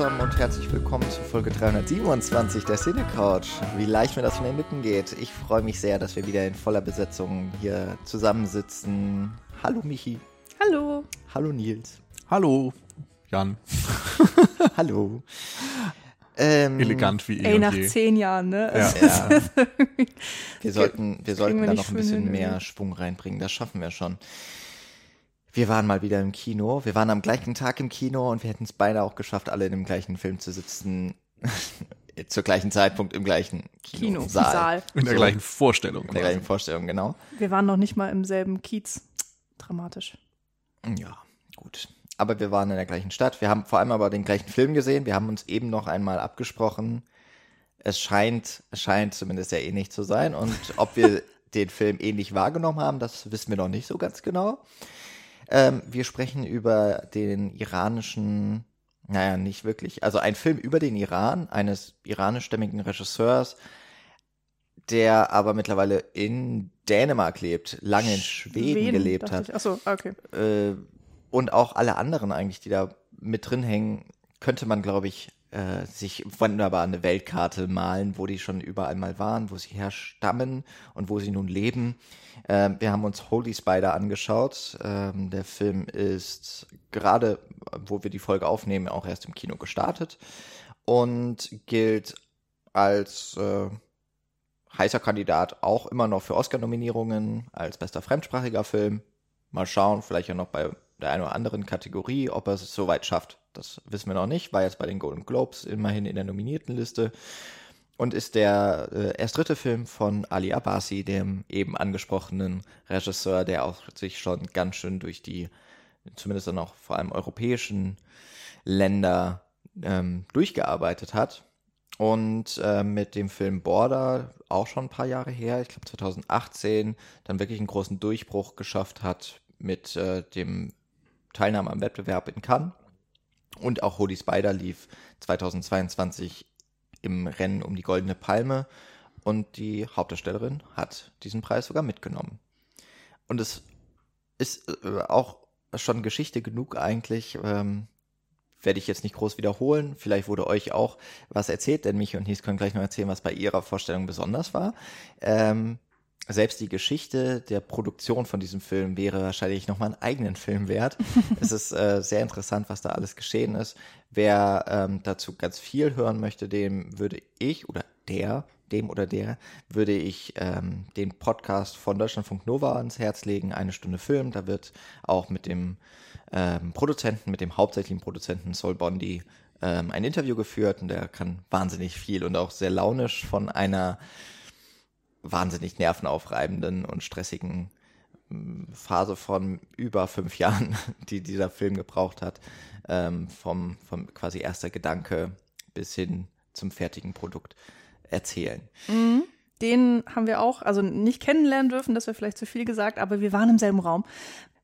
hallo zusammen und herzlich willkommen zu Folge 327 der Cine Couch. Wie leicht mir das von den Lippen geht. Ich freue mich sehr, dass wir wieder in voller Besetzung hier zusammensitzen. Hallo Michi. Hallo. Hallo Nils. Hallo Jan. hallo. Ähm, Elegant wie eh Ey, nach je. zehn Jahren, ne? Ja. ja. wir sollten, wir sollten da noch ein bisschen mehr Schwung reinbringen. Das schaffen wir schon. Wir waren mal wieder im Kino. Wir waren am gleichen Tag im Kino und wir hätten es beide auch geschafft, alle in dem gleichen Film zu sitzen. Zur gleichen Zeitpunkt im gleichen Kino. Kinosaal. In der so. gleichen Vorstellung. In der gleichen Vorstellung, genau. Wir waren noch nicht mal im selben Kiez. Dramatisch. Ja, gut. Aber wir waren in der gleichen Stadt. Wir haben vor allem aber den gleichen Film gesehen. Wir haben uns eben noch einmal abgesprochen. Es scheint, es scheint zumindest sehr ähnlich zu sein. Und ob wir den Film ähnlich wahrgenommen haben, das wissen wir noch nicht so ganz genau. Ähm, wir sprechen über den iranischen, naja, nicht wirklich, also ein Film über den Iran, eines iranischstämmigen Regisseurs, der aber mittlerweile in Dänemark lebt, lange in Schweden, Schweden gelebt hat. Achso, okay. Äh, und auch alle anderen eigentlich, die da mit drin hängen, könnte man, glaube ich, äh, sich wunderbar eine Weltkarte malen, wo die schon überall mal waren, wo sie herstammen und wo sie nun leben. Äh, wir haben uns Holy Spider angeschaut. Ähm, der Film ist gerade, wo wir die Folge aufnehmen, auch erst im Kino gestartet und gilt als äh, heißer Kandidat auch immer noch für Oscar-Nominierungen als bester fremdsprachiger Film. Mal schauen, vielleicht ja noch bei der einen oder anderen Kategorie, ob er es so weit schafft. Das wissen wir noch nicht. War jetzt bei den Golden Globes immerhin in der nominierten Liste und ist der äh, erst dritte Film von Ali Abbasi, dem eben angesprochenen Regisseur, der auch sich schon ganz schön durch die, zumindest dann auch vor allem europäischen Länder ähm, durchgearbeitet hat. Und äh, mit dem Film Border, auch schon ein paar Jahre her, ich glaube 2018, dann wirklich einen großen Durchbruch geschafft hat mit äh, dem Teilnahme am Wettbewerb in Cannes. Und auch Holy Spider lief 2022 im Rennen um die Goldene Palme. Und die Hauptdarstellerin hat diesen Preis sogar mitgenommen. Und es ist äh, auch schon Geschichte genug eigentlich. Ähm, werde ich jetzt nicht groß wiederholen. Vielleicht wurde euch auch was erzählt, denn mich und Nies können gleich noch erzählen, was bei ihrer Vorstellung besonders war. Ähm, selbst die Geschichte der Produktion von diesem Film wäre wahrscheinlich nochmal einen eigenen Film wert. es ist äh, sehr interessant, was da alles geschehen ist. Wer ähm, dazu ganz viel hören möchte, dem würde ich oder der, dem oder der, würde ich ähm, den Podcast von Deutschlandfunk Nova ans Herz legen, eine Stunde Film. Da wird auch mit dem ähm, Produzenten, mit dem hauptsächlichen Produzenten Sol Bondi ähm, ein Interview geführt und der kann wahnsinnig viel und auch sehr launisch von einer wahnsinnig nervenaufreibenden und stressigen hm, Phase von über fünf Jahren, die dieser Film gebraucht hat, ähm, vom, vom quasi erster Gedanke bis hin zum fertigen Produkt erzählen. Mhm. Den haben wir auch, also nicht kennenlernen dürfen, das wäre vielleicht zu viel gesagt, aber wir waren im selben Raum.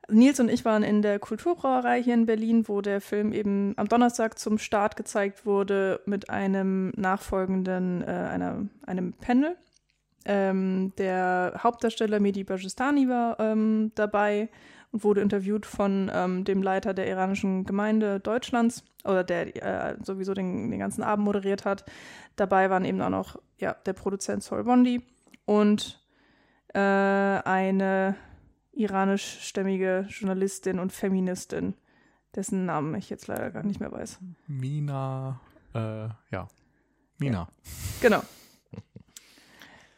Nils und ich waren in der Kulturbrauerei hier in Berlin, wo der Film eben am Donnerstag zum Start gezeigt wurde mit einem nachfolgenden, äh, einer, einem Panel ähm, der Hauptdarsteller Mehdi Bajistani war ähm, dabei und wurde interviewt von ähm, dem Leiter der iranischen Gemeinde Deutschlands oder der äh, sowieso den, den ganzen Abend moderiert hat. Dabei waren eben auch noch ja, der Produzent Sol Bondi und äh, eine iranischstämmige Journalistin und Feministin, dessen Namen ich jetzt leider gar nicht mehr weiß. Mina, äh, ja, Mina. Ja. Genau.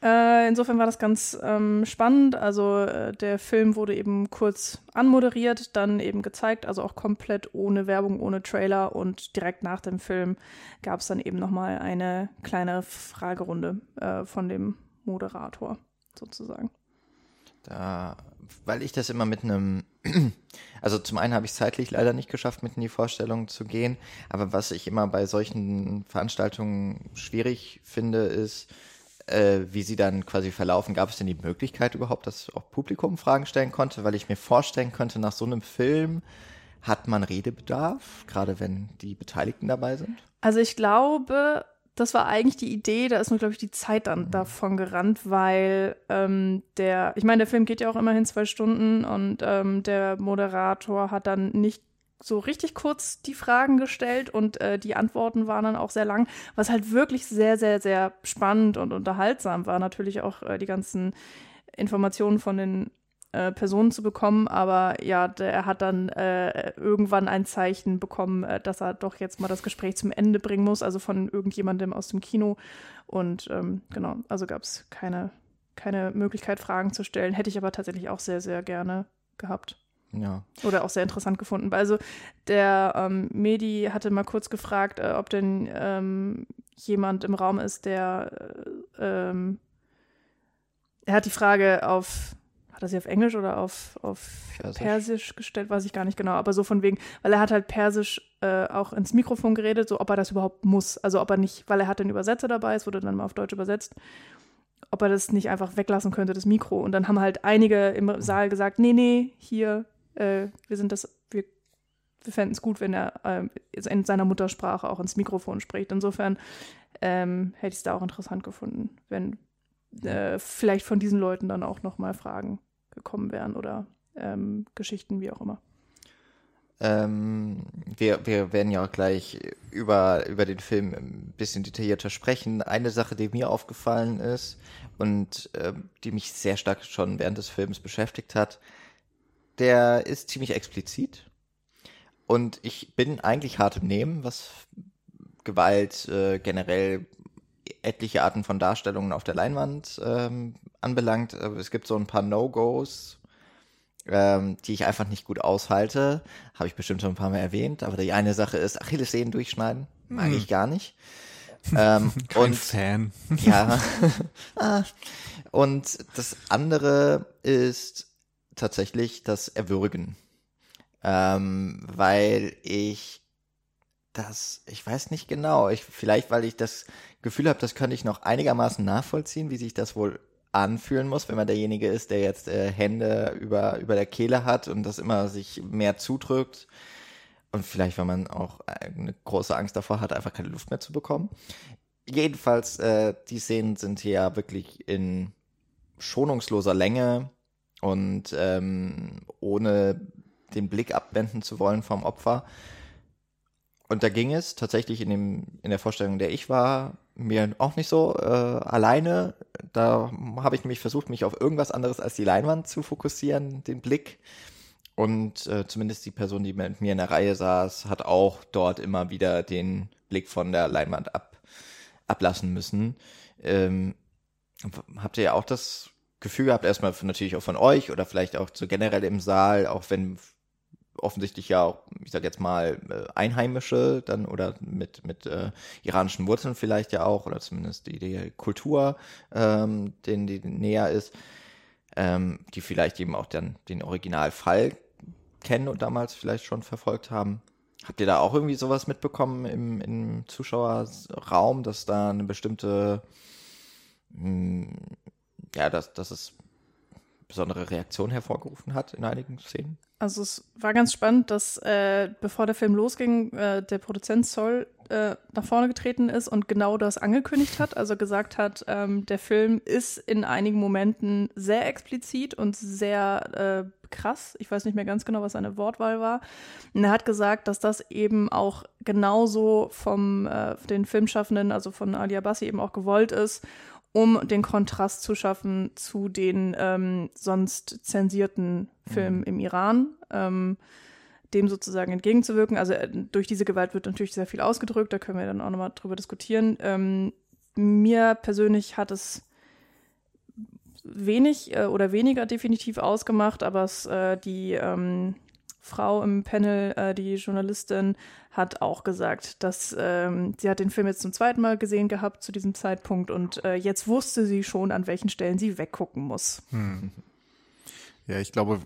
Äh, insofern war das ganz ähm, spannend. Also äh, der Film wurde eben kurz anmoderiert, dann eben gezeigt, also auch komplett ohne Werbung, ohne Trailer und direkt nach dem Film gab es dann eben nochmal eine kleine Fragerunde äh, von dem Moderator sozusagen. Da, weil ich das immer mit einem, also zum einen habe ich es zeitlich leider nicht geschafft, mit in die Vorstellung zu gehen, aber was ich immer bei solchen Veranstaltungen schwierig finde, ist, äh, wie sie dann quasi verlaufen. Gab es denn die Möglichkeit überhaupt, dass auch Publikum Fragen stellen konnte? Weil ich mir vorstellen könnte, nach so einem Film hat man Redebedarf, gerade wenn die Beteiligten dabei sind? Also ich glaube, das war eigentlich die Idee, da ist nur, glaube ich, die Zeit dann mhm. davon gerannt, weil ähm, der, ich meine, der Film geht ja auch immerhin zwei Stunden und ähm, der Moderator hat dann nicht so richtig kurz die Fragen gestellt und äh, die Antworten waren dann auch sehr lang, was halt wirklich sehr, sehr, sehr spannend und unterhaltsam war. Natürlich auch äh, die ganzen Informationen von den äh, Personen zu bekommen, aber ja, er hat dann äh, irgendwann ein Zeichen bekommen, äh, dass er doch jetzt mal das Gespräch zum Ende bringen muss, also von irgendjemandem aus dem Kino. Und ähm, genau, also gab es keine, keine Möglichkeit, Fragen zu stellen. Hätte ich aber tatsächlich auch sehr, sehr gerne gehabt. Ja. Oder auch sehr interessant gefunden. Also der ähm, Medi hatte mal kurz gefragt, äh, ob denn ähm, jemand im Raum ist, der äh, ähm, er hat die Frage auf hat er sie auf Englisch oder auf, auf Persisch. Persisch. gestellt, weiß ich gar nicht genau, aber so von wegen, weil er hat halt Persisch äh, auch ins Mikrofon geredet, so ob er das überhaupt muss. Also ob er nicht, weil er hat den Übersetzer dabei, es wurde dann mal auf Deutsch übersetzt, ob er das nicht einfach weglassen könnte, das Mikro. Und dann haben halt einige im Saal gesagt, nee, nee, hier, äh, wir sind das, wir, wir fänden es gut, wenn er äh, in seiner Muttersprache auch ins Mikrofon spricht. Insofern ähm, hätte ich es da auch interessant gefunden, wenn äh, vielleicht von diesen Leuten dann auch nochmal Fragen gekommen wären oder ähm, Geschichten, wie auch immer. Ähm, wir, wir werden ja auch gleich über, über den Film ein bisschen detaillierter sprechen. Eine Sache, die mir aufgefallen ist und äh, die mich sehr stark schon während des Films beschäftigt hat, der ist ziemlich explizit. Und ich bin eigentlich hart im Nehmen, was Gewalt äh, generell etliche Arten von Darstellungen auf der Leinwand ähm, anbelangt. Es gibt so ein paar No-Gos, ähm, die ich einfach nicht gut aushalte. Habe ich bestimmt schon ein paar Mal erwähnt. Aber die eine Sache ist Achillessehnen durchschneiden. Mag hm. ich gar nicht. Ähm, Kein und, Fan. Ja. Ah. und das andere ist tatsächlich das Erwürgen. Ähm, weil ich das, ich weiß nicht genau. Ich, vielleicht, weil ich das Gefühl habe, das könnte ich noch einigermaßen nachvollziehen, wie sich das wohl anfühlen muss, wenn man derjenige ist, der jetzt äh, Hände über, über der Kehle hat und das immer sich mehr zudrückt. Und vielleicht, weil man auch eine große Angst davor hat, einfach keine Luft mehr zu bekommen. Jedenfalls, äh, die Szenen sind hier ja wirklich in schonungsloser Länge und ähm, ohne den Blick abwenden zu wollen vom Opfer. Und da ging es tatsächlich in, dem, in der Vorstellung, in der ich war, mir auch nicht so äh, alleine. Da habe ich nämlich versucht, mich auf irgendwas anderes als die Leinwand zu fokussieren, den Blick. Und äh, zumindest die Person, die mit mir in der Reihe saß, hat auch dort immer wieder den Blick von der Leinwand ab, ablassen müssen. Ähm, habt ihr ja auch das Gefühl gehabt, erstmal natürlich auch von euch oder vielleicht auch so generell im Saal, auch wenn offensichtlich ja auch, ich sag jetzt mal, äh, Einheimische dann oder mit, mit äh, iranischen Wurzeln vielleicht ja auch, oder zumindest die, die Kultur, ähm, denen die näher ist, ähm, die vielleicht eben auch dann den Originalfall kennen und damals vielleicht schon verfolgt haben. Habt ihr da auch irgendwie sowas mitbekommen im, im Zuschauerraum, dass da eine bestimmte, mh, hm, ja, dass, dass es besondere Reaktion hervorgerufen hat in einigen Szenen? Also es war ganz spannend, dass äh, bevor der Film losging, äh, der Produzent Zoll äh, nach vorne getreten ist und genau das angekündigt hat. Also gesagt hat, ähm, der Film ist in einigen Momenten sehr explizit und sehr äh, krass. Ich weiß nicht mehr ganz genau, was seine Wortwahl war. Und er hat gesagt, dass das eben auch genauso vom äh, den Filmschaffenden, also von Ali Abassi eben auch gewollt ist um den Kontrast zu schaffen zu den ähm, sonst zensierten Filmen mhm. im Iran, ähm, dem sozusagen entgegenzuwirken. Also äh, durch diese Gewalt wird natürlich sehr viel ausgedrückt, da können wir dann auch nochmal drüber diskutieren. Ähm, mir persönlich hat es wenig äh, oder weniger definitiv ausgemacht, aber es, äh, die ähm, Frau im Panel, äh, die Journalistin, hat auch gesagt, dass ähm, sie hat den Film jetzt zum zweiten Mal gesehen gehabt zu diesem Zeitpunkt und äh, jetzt wusste sie schon, an welchen Stellen sie weggucken muss. Hm. Ja, ich glaube,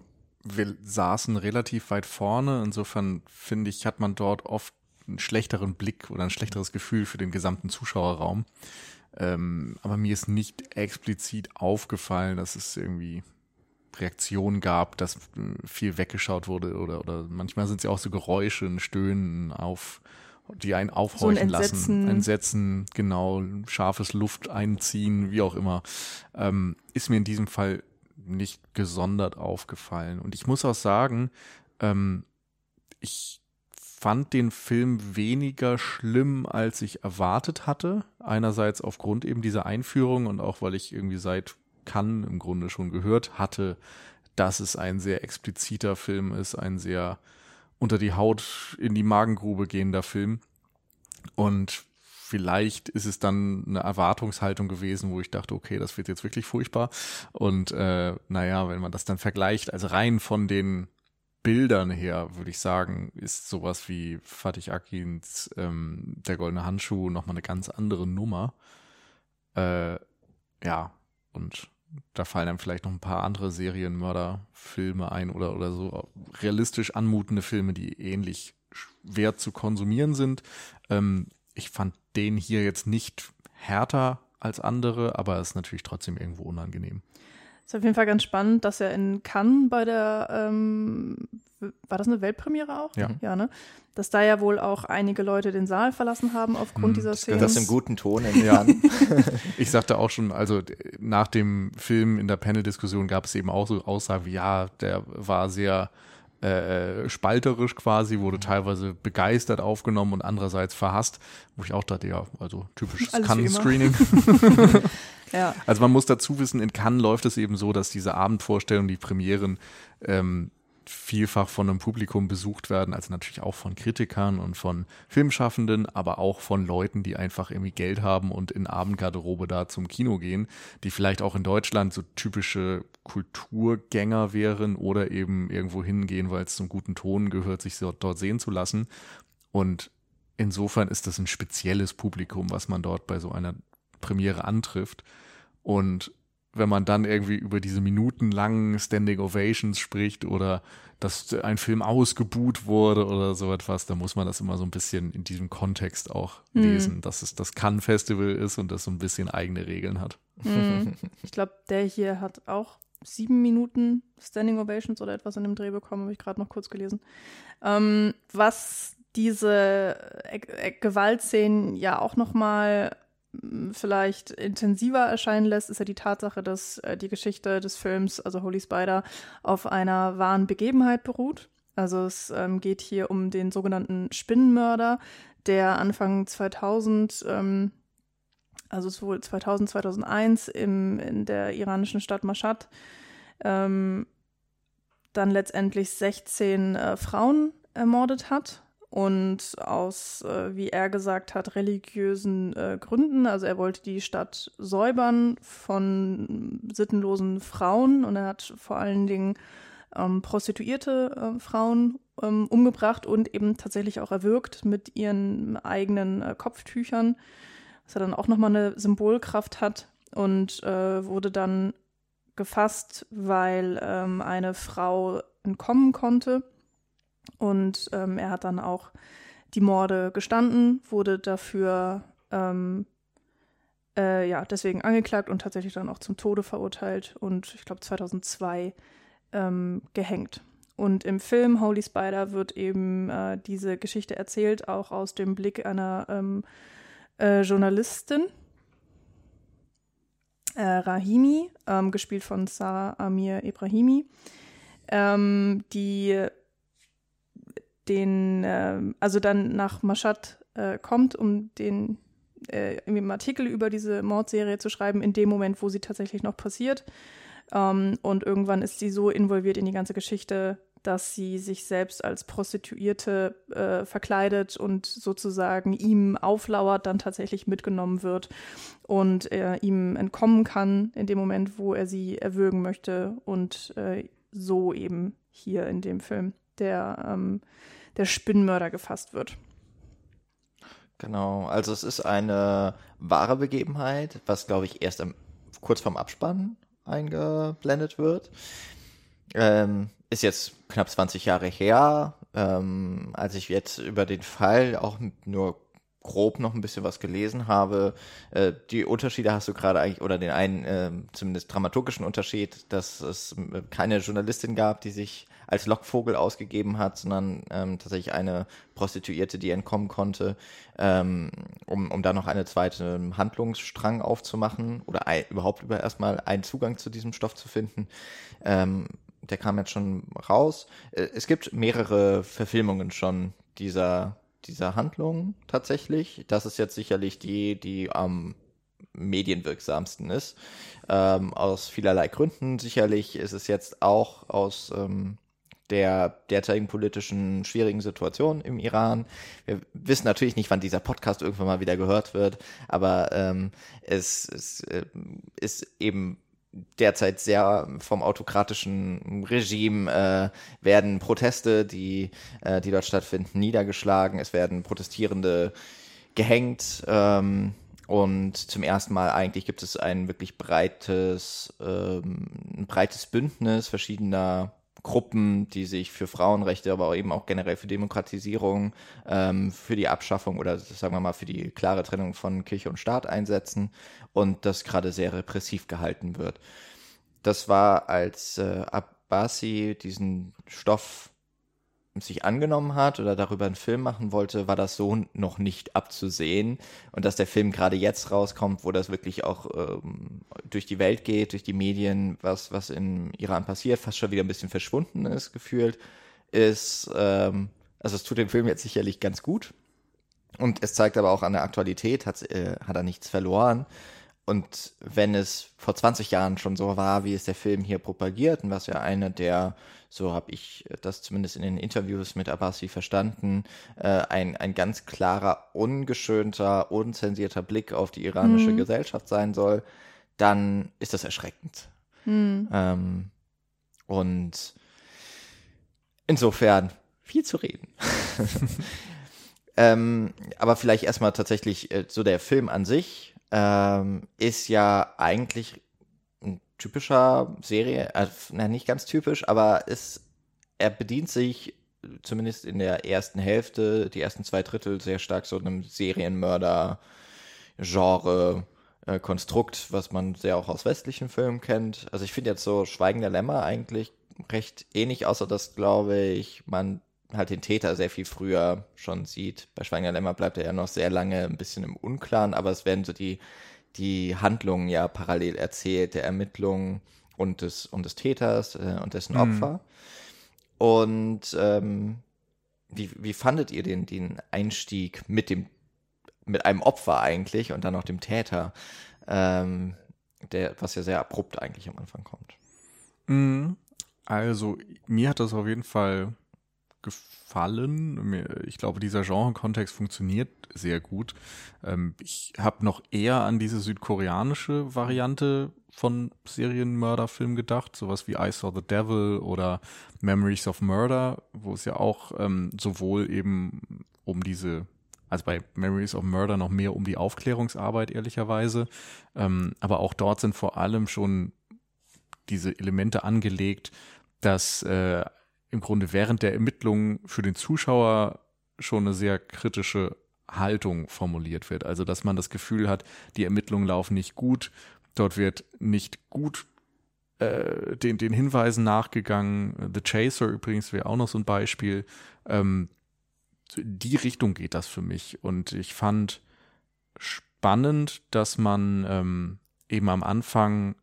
wir saßen relativ weit vorne. Insofern finde ich, hat man dort oft einen schlechteren Blick oder ein schlechteres Gefühl für den gesamten Zuschauerraum. Ähm, aber mir ist nicht explizit aufgefallen, dass es irgendwie Reaktion gab, dass viel weggeschaut wurde oder, oder manchmal sind es ja auch so Geräusche, ein Stöhnen auf, die einen aufhorchen so ein lassen. Entsetzen, genau, scharfes Luft einziehen, wie auch immer. Ähm, ist mir in diesem Fall nicht gesondert aufgefallen. Und ich muss auch sagen, ähm, ich fand den Film weniger schlimm, als ich erwartet hatte. Einerseits aufgrund eben dieser Einführung und auch weil ich irgendwie seit Cannes im Grunde schon gehört hatte, dass es ein sehr expliziter Film ist, ein sehr unter die Haut in die Magengrube gehender Film. Und vielleicht ist es dann eine Erwartungshaltung gewesen, wo ich dachte, okay, das wird jetzt wirklich furchtbar. Und äh, naja, wenn man das dann vergleicht, also rein von den Bildern her, würde ich sagen, ist sowas wie Fatih Akins ähm, Der goldene Handschuh nochmal eine ganz andere Nummer. Äh, ja, und da fallen einem vielleicht noch ein paar andere Serienmörderfilme ein oder, oder so realistisch anmutende Filme, die ähnlich schwer zu konsumieren sind. Ähm, ich fand den hier jetzt nicht härter als andere, aber es ist natürlich trotzdem irgendwo unangenehm. Ist auf jeden Fall ganz spannend, dass er in Cannes bei der, ähm, war das eine Weltpremiere auch? Ja. ja ne? Dass da ja wohl auch einige Leute den Saal verlassen haben aufgrund hm, dieser Szene. Das im guten Ton in ja. ich sagte auch schon, also nach dem Film in der Panel-Diskussion gab es eben auch so Aussagen wie, ja, der war sehr äh, spalterisch quasi, wurde teilweise begeistert aufgenommen und andererseits verhasst, wo ich auch dachte, ja, also typisches Cannes-Screening. ja. Also man muss dazu wissen, in Cannes läuft es eben so, dass diese Abendvorstellungen, die Premieren ähm, vielfach von einem Publikum besucht werden, also natürlich auch von Kritikern und von Filmschaffenden, aber auch von Leuten, die einfach irgendwie Geld haben und in Abendgarderobe da zum Kino gehen, die vielleicht auch in Deutschland so typische Kulturgänger wären oder eben irgendwo hingehen, weil es zum guten Ton gehört, sich dort sehen zu lassen. Und insofern ist das ein spezielles Publikum, was man dort bei so einer Premiere antrifft. Und wenn man dann irgendwie über diese minutenlangen Standing Ovations spricht oder dass ein Film ausgebuht wurde oder so etwas, dann muss man das immer so ein bisschen in diesem Kontext auch mhm. lesen, dass es das Cannes Festival ist und das so ein bisschen eigene Regeln hat. Mhm. Ich glaube, der hier hat auch sieben Minuten Standing Ovations oder etwas in dem Dreh bekommen, habe ich gerade noch kurz gelesen. Ähm, was diese Gewaltszenen ja auch noch mal vielleicht intensiver erscheinen lässt, ist ja die Tatsache, dass äh, die Geschichte des Films, also Holy Spider, auf einer wahren Begebenheit beruht. Also es ähm, geht hier um den sogenannten Spinnenmörder, der Anfang 2000, ähm, also es wohl 2000, 2001 im, in der iranischen Stadt Mashhad, ähm, dann letztendlich 16 äh, Frauen ermordet hat und aus, äh, wie er gesagt hat, religiösen äh, Gründen. Also er wollte die Stadt säubern von sittenlosen Frauen. Und er hat vor allen Dingen ähm, prostituierte äh, Frauen ähm, umgebracht und eben tatsächlich auch erwürgt mit ihren eigenen äh, Kopftüchern, was er dann auch nochmal eine Symbolkraft hat. Und äh, wurde dann gefasst, weil ähm, eine Frau entkommen konnte und ähm, er hat dann auch die Morde gestanden, wurde dafür ähm, äh, ja deswegen angeklagt und tatsächlich dann auch zum Tode verurteilt und ich glaube 2002 ähm, gehängt. Und im Film Holy Spider wird eben äh, diese Geschichte erzählt, auch aus dem Blick einer ähm, äh, Journalistin, äh, Rahimi, ähm, gespielt von Sarah Amir Ibrahimi, ähm, die den, äh, also dann nach Mashhad äh, kommt, um den äh, im Artikel über diese Mordserie zu schreiben, in dem Moment, wo sie tatsächlich noch passiert. Ähm, und irgendwann ist sie so involviert in die ganze Geschichte, dass sie sich selbst als Prostituierte äh, verkleidet und sozusagen ihm auflauert, dann tatsächlich mitgenommen wird und er ihm entkommen kann in dem Moment, wo er sie erwürgen möchte und äh, so eben hier in dem Film der, ähm, der Spinnmörder gefasst wird. Genau, also es ist eine wahre Begebenheit, was glaube ich erst am, kurz vorm Abspann eingeblendet wird. Ähm, ist jetzt knapp 20 Jahre her, ähm, als ich jetzt über den Fall auch nur grob noch ein bisschen was gelesen habe. Äh, die Unterschiede hast du gerade eigentlich, oder den einen äh, zumindest dramaturgischen Unterschied, dass es äh, keine Journalistin gab, die sich als Lockvogel ausgegeben hat, sondern ähm, tatsächlich eine Prostituierte, die entkommen konnte, ähm, um, um da noch eine zweite Handlungsstrang aufzumachen oder ein, überhaupt über erstmal einen Zugang zu diesem Stoff zu finden. Ähm, der kam jetzt schon raus. Äh, es gibt mehrere Verfilmungen schon dieser, dieser Handlung tatsächlich. Das ist jetzt sicherlich die, die am medienwirksamsten ist. Ähm, aus vielerlei Gründen. Sicherlich ist es jetzt auch aus ähm, der derzeitigen politischen schwierigen Situation im Iran. Wir wissen natürlich nicht, wann dieser Podcast irgendwann mal wieder gehört wird, aber ähm, es, es äh, ist eben derzeit sehr vom autokratischen Regime äh, werden Proteste, die, äh, die dort stattfinden, niedergeschlagen. Es werden Protestierende gehängt. Ähm, und zum ersten Mal eigentlich gibt es ein wirklich breites, ähm, ein breites Bündnis verschiedener Gruppen, die sich für Frauenrechte, aber eben auch generell für Demokratisierung, ähm, für die Abschaffung oder sagen wir mal für die klare Trennung von Kirche und Staat einsetzen und das gerade sehr repressiv gehalten wird. Das war, als äh, Abbasi diesen Stoff sich angenommen hat oder darüber einen Film machen wollte, war das so noch nicht abzusehen. Und dass der Film gerade jetzt rauskommt, wo das wirklich auch ähm, durch die Welt geht, durch die Medien, was, was in Iran passiert, fast schon wieder ein bisschen verschwunden ist, gefühlt, ist, ähm, also es tut dem Film jetzt sicherlich ganz gut. Und es zeigt aber auch an der Aktualität, hat, äh, hat er nichts verloren. Und wenn es vor 20 Jahren schon so war, wie es der Film hier propagiert, und was ja eine der, so habe ich das zumindest in den Interviews mit Abbasi verstanden, äh, ein, ein ganz klarer, ungeschönter, unzensierter Blick auf die iranische mhm. Gesellschaft sein soll, dann ist das erschreckend. Mhm. Ähm, und insofern viel zu reden. ähm, aber vielleicht erstmal tatsächlich äh, so der Film an sich ähm, ist ja eigentlich typischer Serie, äh, na, nicht ganz typisch, aber ist, er bedient sich zumindest in der ersten Hälfte, die ersten zwei Drittel sehr stark so einem Serienmörder-Genre. Äh, Konstrukt, was man sehr auch aus westlichen Filmen kennt. Also ich finde jetzt so Schweigen der Lämmer eigentlich recht ähnlich, außer dass, glaube ich, man halt den Täter sehr viel früher schon sieht. Bei Schweiger Lämmer bleibt er ja noch sehr lange ein bisschen im Unklaren, aber es werden so die, die Handlungen ja parallel erzählt, der Ermittlungen und des, und des Täters äh, und dessen mhm. Opfer. Und ähm, wie, wie fandet ihr den, den Einstieg mit dem, mit einem Opfer eigentlich und dann noch dem Täter, ähm, der, was ja sehr abrupt eigentlich am Anfang kommt? Mhm. Also, mir hat das auf jeden Fall gefallen. Ich glaube, dieser Genre-Kontext funktioniert sehr gut. Ähm, ich habe noch eher an diese südkoreanische Variante von Serienmörderfilmen gedacht, sowas wie I Saw the Devil oder Memories of Murder, wo es ja auch ähm, sowohl eben um diese also bei Memories of Murder noch mehr um die Aufklärungsarbeit, ehrlicherweise. Ähm, aber auch dort sind vor allem schon diese Elemente angelegt, dass äh, im Grunde während der Ermittlungen für den Zuschauer schon eine sehr kritische Haltung formuliert wird. Also, dass man das Gefühl hat, die Ermittlungen laufen nicht gut, dort wird nicht gut äh, den, den Hinweisen nachgegangen. The Chaser übrigens wäre auch noch so ein Beispiel. Ähm, die Richtung geht das für mich. Und ich fand spannend, dass man ähm, eben am Anfang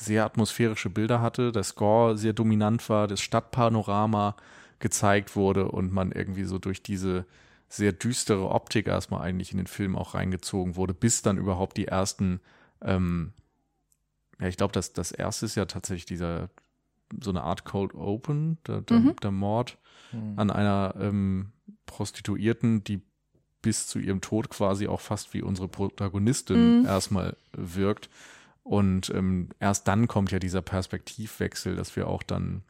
sehr atmosphärische Bilder hatte, der Score sehr dominant war, das Stadtpanorama gezeigt wurde und man irgendwie so durch diese sehr düstere Optik erstmal eigentlich in den Film auch reingezogen wurde, bis dann überhaupt die ersten, ähm, ja, ich glaube, das, das erste ist ja tatsächlich dieser, so eine Art Cold Open, der, der, mhm. der Mord mhm. an einer ähm, Prostituierten, die bis zu ihrem Tod quasi auch fast wie unsere Protagonistin mhm. erstmal wirkt. Und ähm, erst dann kommt ja dieser Perspektivwechsel, dass wir auch dann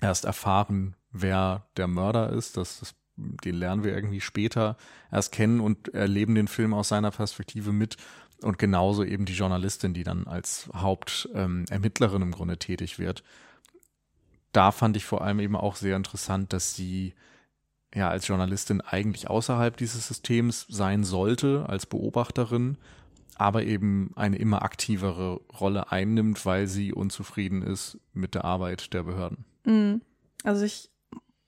erst erfahren, wer der Mörder ist. Das, das, den lernen wir irgendwie später erst kennen und erleben den Film aus seiner Perspektive mit. Und genauso eben die Journalistin, die dann als Hauptermittlerin ähm, im Grunde tätig wird. Da fand ich vor allem eben auch sehr interessant, dass sie ja als Journalistin eigentlich außerhalb dieses Systems sein sollte, als Beobachterin aber eben eine immer aktivere Rolle einnimmt, weil sie unzufrieden ist mit der Arbeit der Behörden. Mhm. Also ich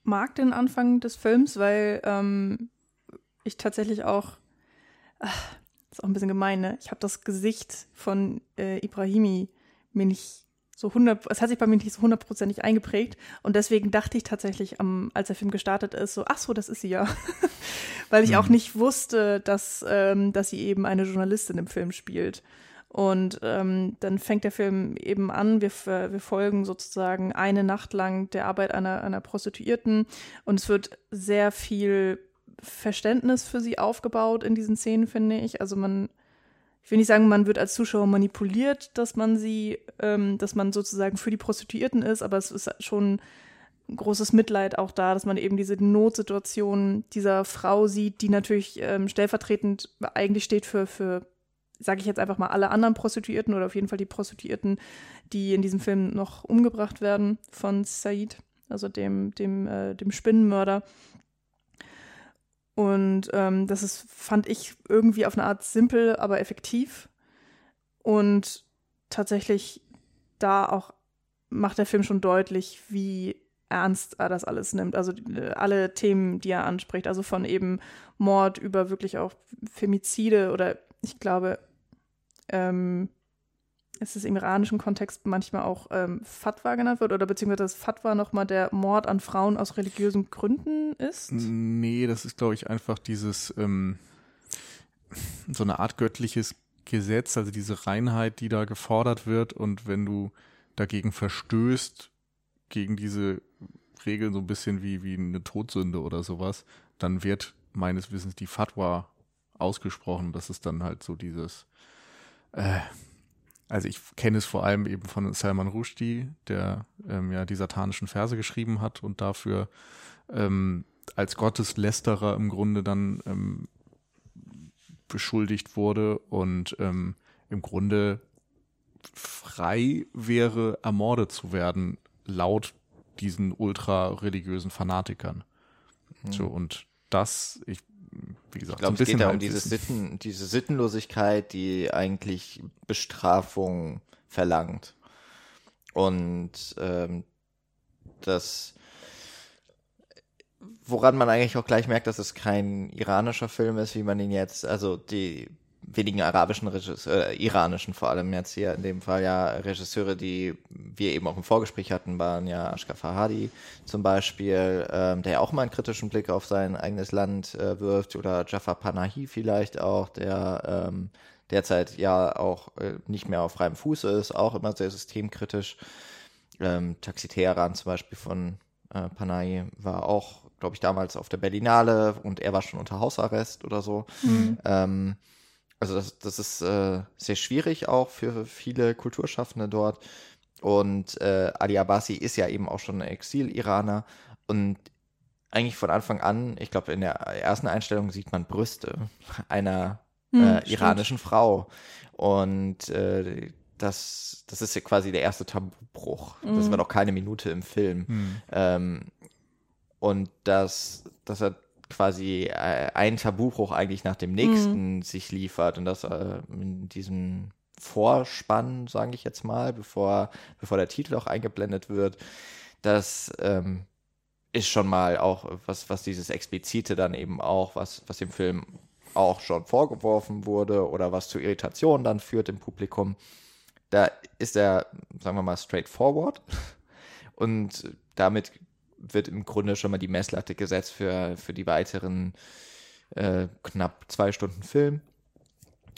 mag den Anfang des Films, weil ähm, ich tatsächlich auch, ach, ist auch ein bisschen gemein, ne? Ich habe das Gesicht von äh, Ibrahimi mir nicht so 100, es hat sich bei mir nicht so hundertprozentig eingeprägt und deswegen dachte ich tatsächlich, am, als der Film gestartet ist, so, ach so, das ist sie ja, weil ich mhm. auch nicht wusste, dass, ähm, dass sie eben eine Journalistin im Film spielt. Und ähm, dann fängt der Film eben an, wir, wir folgen sozusagen eine Nacht lang der Arbeit einer, einer Prostituierten und es wird sehr viel Verständnis für sie aufgebaut in diesen Szenen, finde ich. Also man ich will nicht sagen, man wird als Zuschauer manipuliert, dass man sie, ähm, dass man sozusagen für die Prostituierten ist, aber es ist schon großes Mitleid auch da, dass man eben diese Notsituation dieser Frau sieht, die natürlich ähm, stellvertretend eigentlich steht für, für sage ich jetzt einfach mal, alle anderen Prostituierten oder auf jeden Fall die Prostituierten, die in diesem Film noch umgebracht werden von Said, also dem, dem, äh, dem Spinnenmörder. Und ähm, das ist, fand ich irgendwie auf eine Art simpel, aber effektiv. Und tatsächlich da auch macht der Film schon deutlich, wie ernst er das alles nimmt. Also alle Themen, die er anspricht, also von eben Mord über wirklich auch Femizide oder ich glaube, ähm, es ist im iranischen Kontext manchmal auch ähm, Fatwa genannt wird oder beziehungsweise das Fatwa nochmal der Mord an Frauen aus religiösen Gründen ist? Nee, das ist, glaube ich, einfach dieses, ähm, so eine Art göttliches Gesetz, also diese Reinheit, die da gefordert wird und wenn du dagegen verstößt, gegen diese Regeln so ein bisschen wie, wie eine Todsünde oder sowas, dann wird meines Wissens die Fatwa ausgesprochen. Das ist dann halt so dieses, äh, also ich kenne es vor allem eben von Salman Rushdie, der ähm, ja die satanischen Verse geschrieben hat und dafür ähm, als Gotteslästerer im Grunde dann ähm, beschuldigt wurde und ähm, im Grunde frei wäre, ermordet zu werden, laut diesen ultra-religiösen Fanatikern. Mhm. So, und das, ich wie gesagt, ich glaube, so es geht ja um diese, Sitten, diese Sittenlosigkeit, die eigentlich Bestrafung verlangt. Und ähm, das, woran man eigentlich auch gleich merkt, dass es kein iranischer Film ist, wie man ihn jetzt, also die wenigen arabischen Regisseure, äh, iranischen vor allem jetzt hier in dem Fall ja Regisseure, die wir eben auch im Vorgespräch hatten, waren ja Ashkar Fahadi zum Beispiel, ähm, der ja auch mal einen kritischen Blick auf sein eigenes Land äh, wirft oder Jafar Panahi vielleicht auch, der ähm, derzeit ja auch äh, nicht mehr auf freiem Fuße ist, auch immer sehr systemkritisch. Ähm, Taxi Teheran zum Beispiel von äh, Panahi war auch, glaube ich, damals auf der Berlinale und er war schon unter Hausarrest oder so. Mhm. Ähm, also das, das ist äh, sehr schwierig auch für viele Kulturschaffende dort. Und äh, Ali Abbasi ist ja eben auch schon ein Exil-Iraner. Und eigentlich von Anfang an, ich glaube, in der ersten Einstellung sieht man Brüste einer hm, äh, iranischen Frau. Und äh, das, das ist ja quasi der erste Tabubruch. Mhm. Das war noch keine Minute im Film. Mhm. Ähm, und das, das hat quasi äh, ein Tabubruch eigentlich nach dem nächsten mhm. sich liefert und das äh, in diesem Vorspann, sage ich jetzt mal, bevor, bevor der Titel auch eingeblendet wird, das ähm, ist schon mal auch was, was dieses Explizite dann eben auch, was, was dem Film auch schon vorgeworfen wurde oder was zu Irritationen dann führt im Publikum. Da ist er, sagen wir mal, straightforward und damit wird im Grunde schon mal die Messlatte gesetzt für, für die weiteren äh, knapp zwei Stunden Film.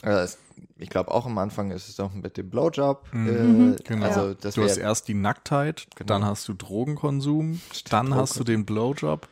Also ich glaube auch am Anfang ist es noch mit dem Blowjob. Mhm, äh, genau. Also das du hast erst die Nacktheit, genau. dann hast du Drogenkonsum, dann Drogen. hast du den Blowjob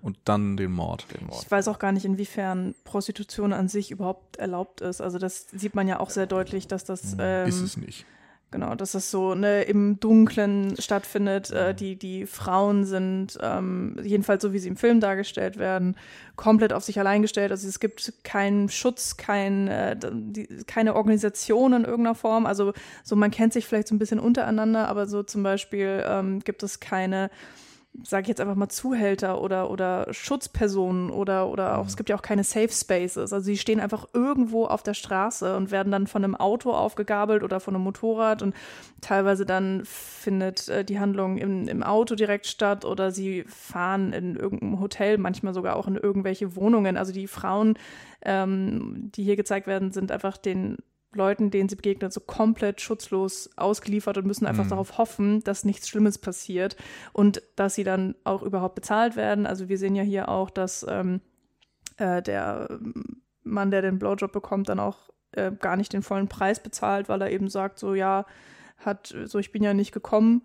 und dann den Mord. den Mord. Ich weiß auch gar nicht, inwiefern Prostitution an sich überhaupt erlaubt ist. Also das sieht man ja auch sehr deutlich, dass das ähm, ist es nicht. Genau, dass das so ne, im Dunklen stattfindet. Äh, die, die Frauen sind, ähm, jedenfalls so wie sie im Film dargestellt werden, komplett auf sich allein gestellt. Also es gibt keinen Schutz, kein, äh, die, keine Organisation in irgendeiner Form. Also so man kennt sich vielleicht so ein bisschen untereinander, aber so zum Beispiel ähm, gibt es keine sage ich jetzt einfach mal Zuhälter oder oder Schutzpersonen oder oder auch mhm. es gibt ja auch keine Safe Spaces. Also sie stehen einfach irgendwo auf der Straße und werden dann von einem Auto aufgegabelt oder von einem Motorrad und teilweise dann findet äh, die Handlung im, im Auto direkt statt oder sie fahren in irgendeinem Hotel, manchmal sogar auch in irgendwelche Wohnungen. Also die Frauen, ähm, die hier gezeigt werden, sind einfach den Leuten, denen sie begegnen, so komplett schutzlos ausgeliefert und müssen einfach mhm. darauf hoffen, dass nichts Schlimmes passiert und dass sie dann auch überhaupt bezahlt werden. Also wir sehen ja hier auch, dass ähm, äh, der Mann, der den Blowjob bekommt, dann auch äh, gar nicht den vollen Preis bezahlt, weil er eben sagt, so ja, hat, so ich bin ja nicht gekommen.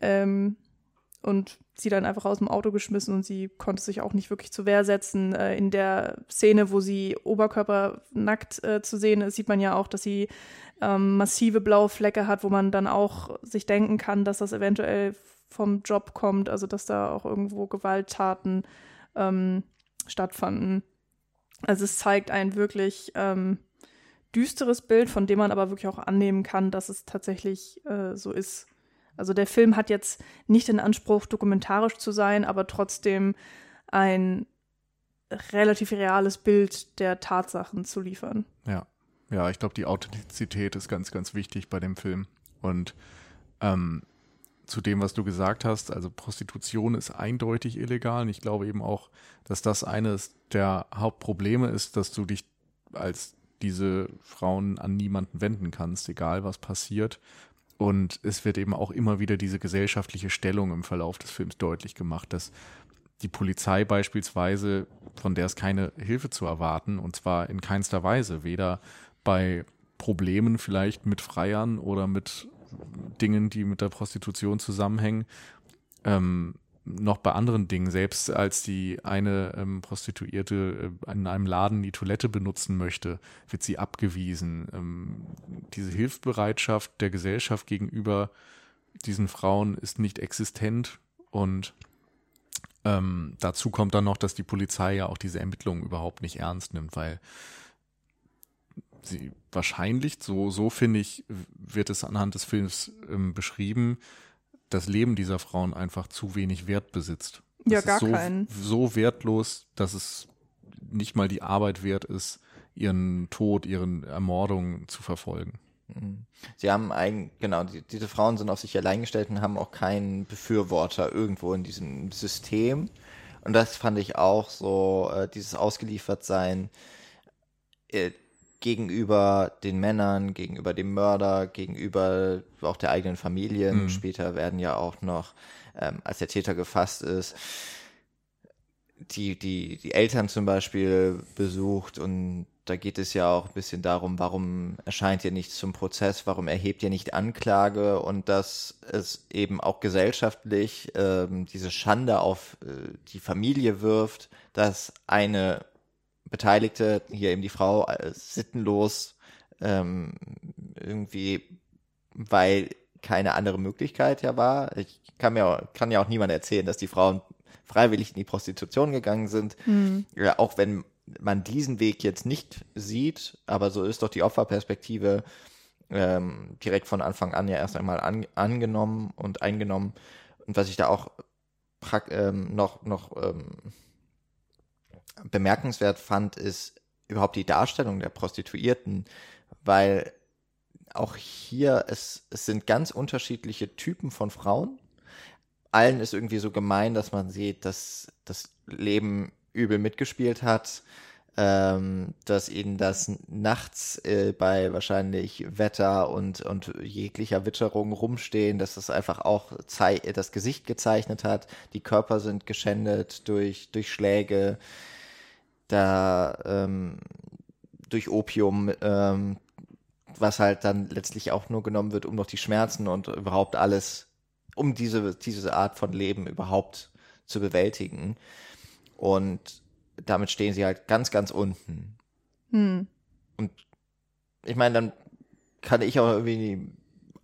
Ähm, und sie dann einfach aus dem Auto geschmissen und sie konnte sich auch nicht wirklich zur Wehr setzen. Äh, in der Szene, wo sie oberkörpernackt äh, zu sehen ist, sieht man ja auch, dass sie ähm, massive blaue Flecke hat, wo man dann auch sich denken kann, dass das eventuell vom Job kommt, also dass da auch irgendwo Gewalttaten ähm, stattfanden. Also es zeigt ein wirklich ähm, düsteres Bild, von dem man aber wirklich auch annehmen kann, dass es tatsächlich äh, so ist. Also der Film hat jetzt nicht den Anspruch, dokumentarisch zu sein, aber trotzdem ein relativ reales Bild der Tatsachen zu liefern. Ja, ja, ich glaube, die Authentizität ist ganz, ganz wichtig bei dem Film. Und ähm, zu dem, was du gesagt hast, also Prostitution ist eindeutig illegal. Und ich glaube eben auch, dass das eines der Hauptprobleme ist, dass du dich als diese Frauen an niemanden wenden kannst, egal was passiert. Und es wird eben auch immer wieder diese gesellschaftliche Stellung im Verlauf des Films deutlich gemacht, dass die Polizei beispielsweise, von der es keine Hilfe zu erwarten, und zwar in keinster Weise, weder bei Problemen vielleicht mit Freiern oder mit Dingen, die mit der Prostitution zusammenhängen, ähm, noch bei anderen Dingen, selbst als die eine ähm, Prostituierte äh, in einem Laden die Toilette benutzen möchte, wird sie abgewiesen. Ähm, diese Hilfsbereitschaft der Gesellschaft gegenüber diesen Frauen ist nicht existent und ähm, dazu kommt dann noch, dass die Polizei ja auch diese Ermittlungen überhaupt nicht ernst nimmt, weil sie wahrscheinlich, so, so finde ich, wird es anhand des Films ähm, beschrieben, das Leben dieser Frauen einfach zu wenig Wert besitzt. Das ja, gar so, keinen. So wertlos, dass es nicht mal die Arbeit wert ist, ihren Tod, ihren Ermordungen zu verfolgen. Mhm. Sie haben ein, genau, die, diese Frauen sind auf sich allein gestellt und haben auch keinen Befürworter irgendwo in diesem System. Und das fand ich auch so, äh, dieses Ausgeliefertsein äh, gegenüber den Männern, gegenüber dem Mörder, gegenüber auch der eigenen Familien. Mhm. Später werden ja auch noch, ähm, als der Täter gefasst ist, die, die, die Eltern zum Beispiel besucht und da geht es ja auch ein bisschen darum, warum erscheint ihr nicht zum Prozess, warum erhebt ihr nicht Anklage und dass es eben auch gesellschaftlich ähm, diese Schande auf äh, die Familie wirft, dass eine Beteiligte, hier eben die Frau, äh, sittenlos ähm, irgendwie, weil keine andere Möglichkeit ja war. Ich kann mir kann ja auch niemand erzählen, dass die Frauen freiwillig in die Prostitution gegangen sind. Mhm. Ja, auch wenn man diesen Weg jetzt nicht sieht, aber so ist doch die Opferperspektive ähm, direkt von Anfang an ja erst einmal an, angenommen und eingenommen. Und was ich da auch ähm, noch, noch ähm, bemerkenswert fand, ist überhaupt die Darstellung der Prostituierten, weil auch hier, es, es sind ganz unterschiedliche Typen von Frauen. Allen ist irgendwie so gemein, dass man sieht, dass das Leben übel mitgespielt hat, ähm, dass ihnen das nachts äh, bei wahrscheinlich Wetter und, und jeglicher Witterung rumstehen, dass das einfach auch das Gesicht gezeichnet hat, die Körper sind geschändet durch, durch Schläge, da ähm, durch Opium, ähm, was halt dann letztlich auch nur genommen wird, um noch die Schmerzen und überhaupt alles, um diese, diese Art von Leben überhaupt zu bewältigen. Und damit stehen sie halt ganz, ganz unten. Hm. Und ich meine, dann kann ich auch irgendwie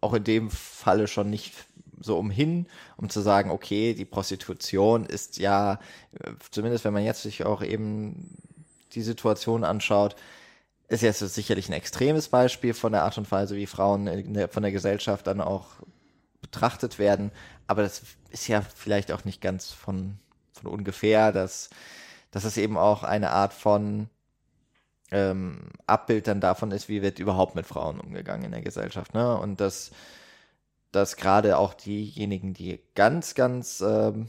auch in dem Falle schon nicht so umhin, um zu sagen, okay, die Prostitution ist ja, zumindest wenn man jetzt sich auch eben die Situation anschaut, ist jetzt sicherlich ein extremes Beispiel von der Art und Weise, wie Frauen der, von der Gesellschaft dann auch betrachtet werden. Aber das ist ja vielleicht auch nicht ganz von, von ungefähr, dass, dass es eben auch eine Art von ähm, Abbild dann davon ist, wie wird überhaupt mit Frauen umgegangen in der Gesellschaft. Ne? Und dass dass gerade auch diejenigen, die ganz, ganz ähm,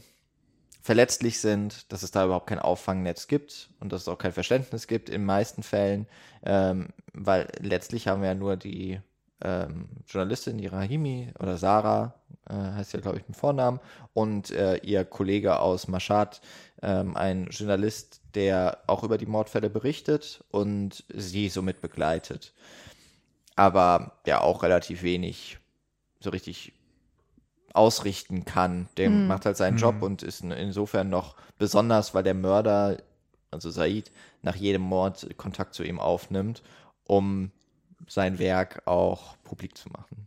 verletzlich sind, dass es da überhaupt kein Auffangnetz gibt und dass es auch kein Verständnis gibt in meisten Fällen, ähm, weil letztlich haben wir ja nur die ähm, Journalistin Irahimi oder Sarah, äh, heißt ja glaube ich mit Vornamen, und äh, ihr Kollege aus Mashhad, ähm, ein Journalist, der auch über die Mordfälle berichtet und sie somit begleitet. Aber ja auch relativ wenig so richtig ausrichten kann. Der Mhm. macht halt seinen Mhm. Job und ist in- insofern noch besonders, weil der Mörder, also Said, nach jedem Mord Kontakt zu ihm aufnimmt, um sein Werk auch publik zu machen.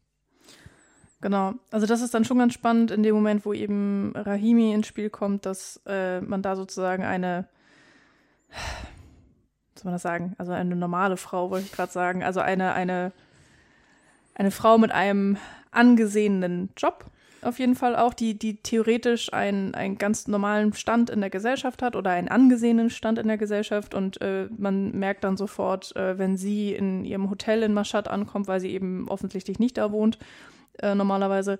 Genau. Also das ist dann schon ganz spannend in dem Moment, wo eben Rahimi ins Spiel kommt, dass äh, man da sozusagen eine, was soll man das sagen? Also eine normale Frau, wollte ich gerade sagen. Also eine, eine, eine Frau mit einem angesehenen Job auf jeden Fall auch, die, die theoretisch einen, einen ganz normalen Stand in der Gesellschaft hat oder einen angesehenen Stand in der Gesellschaft. Und äh, man merkt dann sofort, äh, wenn sie in ihrem Hotel in Mashhad ankommt, weil sie eben offensichtlich nicht da wohnt, äh, normalerweise,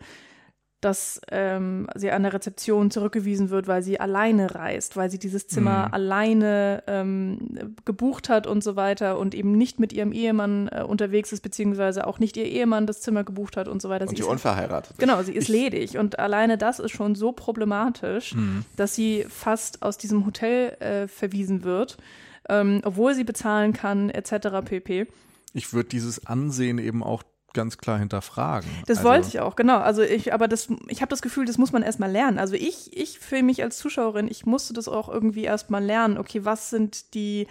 dass ähm, sie an der Rezeption zurückgewiesen wird, weil sie alleine reist, weil sie dieses Zimmer Mhm. alleine ähm, gebucht hat und so weiter und eben nicht mit ihrem Ehemann äh, unterwegs ist, beziehungsweise auch nicht ihr Ehemann das Zimmer gebucht hat und so weiter. und Sie die ist- unverheiratet. Genau, sie ist Ich- ledig und alleine das ist schon so problematisch, Mhm. dass sie fast aus diesem Hotel äh, verwiesen wird, ähm, obwohl sie bezahlen kann, etc. pp. Ich würde dieses Ansehen eben auch ganz klar hinterfragen. Das Also, wollte ich auch, genau. Also ich, aber das, ich habe das Gefühl, das muss man erstmal lernen. Also ich, ich für mich als Zuschauerin, ich musste das auch irgendwie erstmal lernen. Okay, was sind die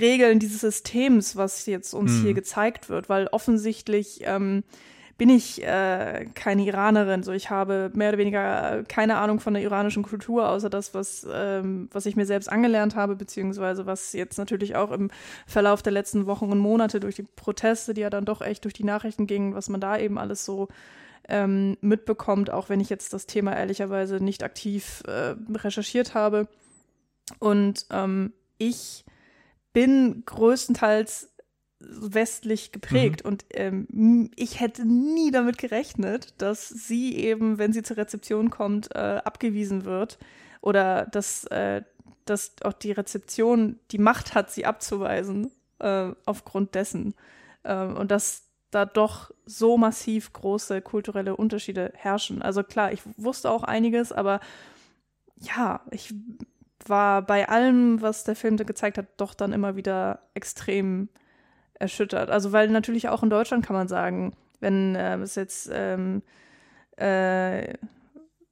Regeln dieses Systems, was jetzt uns Mhm. hier gezeigt wird? Weil offensichtlich ähm, bin ich äh, keine Iranerin. So, ich habe mehr oder weniger keine Ahnung von der iranischen Kultur, außer das, was, ähm, was ich mir selbst angelernt habe, beziehungsweise was jetzt natürlich auch im Verlauf der letzten Wochen und Monate durch die Proteste, die ja dann doch echt durch die Nachrichten gingen, was man da eben alles so ähm, mitbekommt, auch wenn ich jetzt das Thema ehrlicherweise nicht aktiv äh, recherchiert habe. Und ähm, ich bin größtenteils westlich geprägt. Und ähm, ich hätte nie damit gerechnet, dass sie eben, wenn sie zur Rezeption kommt, äh, abgewiesen wird oder dass, äh, dass auch die Rezeption die Macht hat, sie abzuweisen äh, aufgrund dessen. Ähm, und dass da doch so massiv große kulturelle Unterschiede herrschen. Also klar, ich wusste auch einiges, aber ja, ich war bei allem, was der Film da gezeigt hat, doch dann immer wieder extrem erschüttert. Also weil natürlich auch in Deutschland kann man sagen, wenn äh, es jetzt ähm, äh,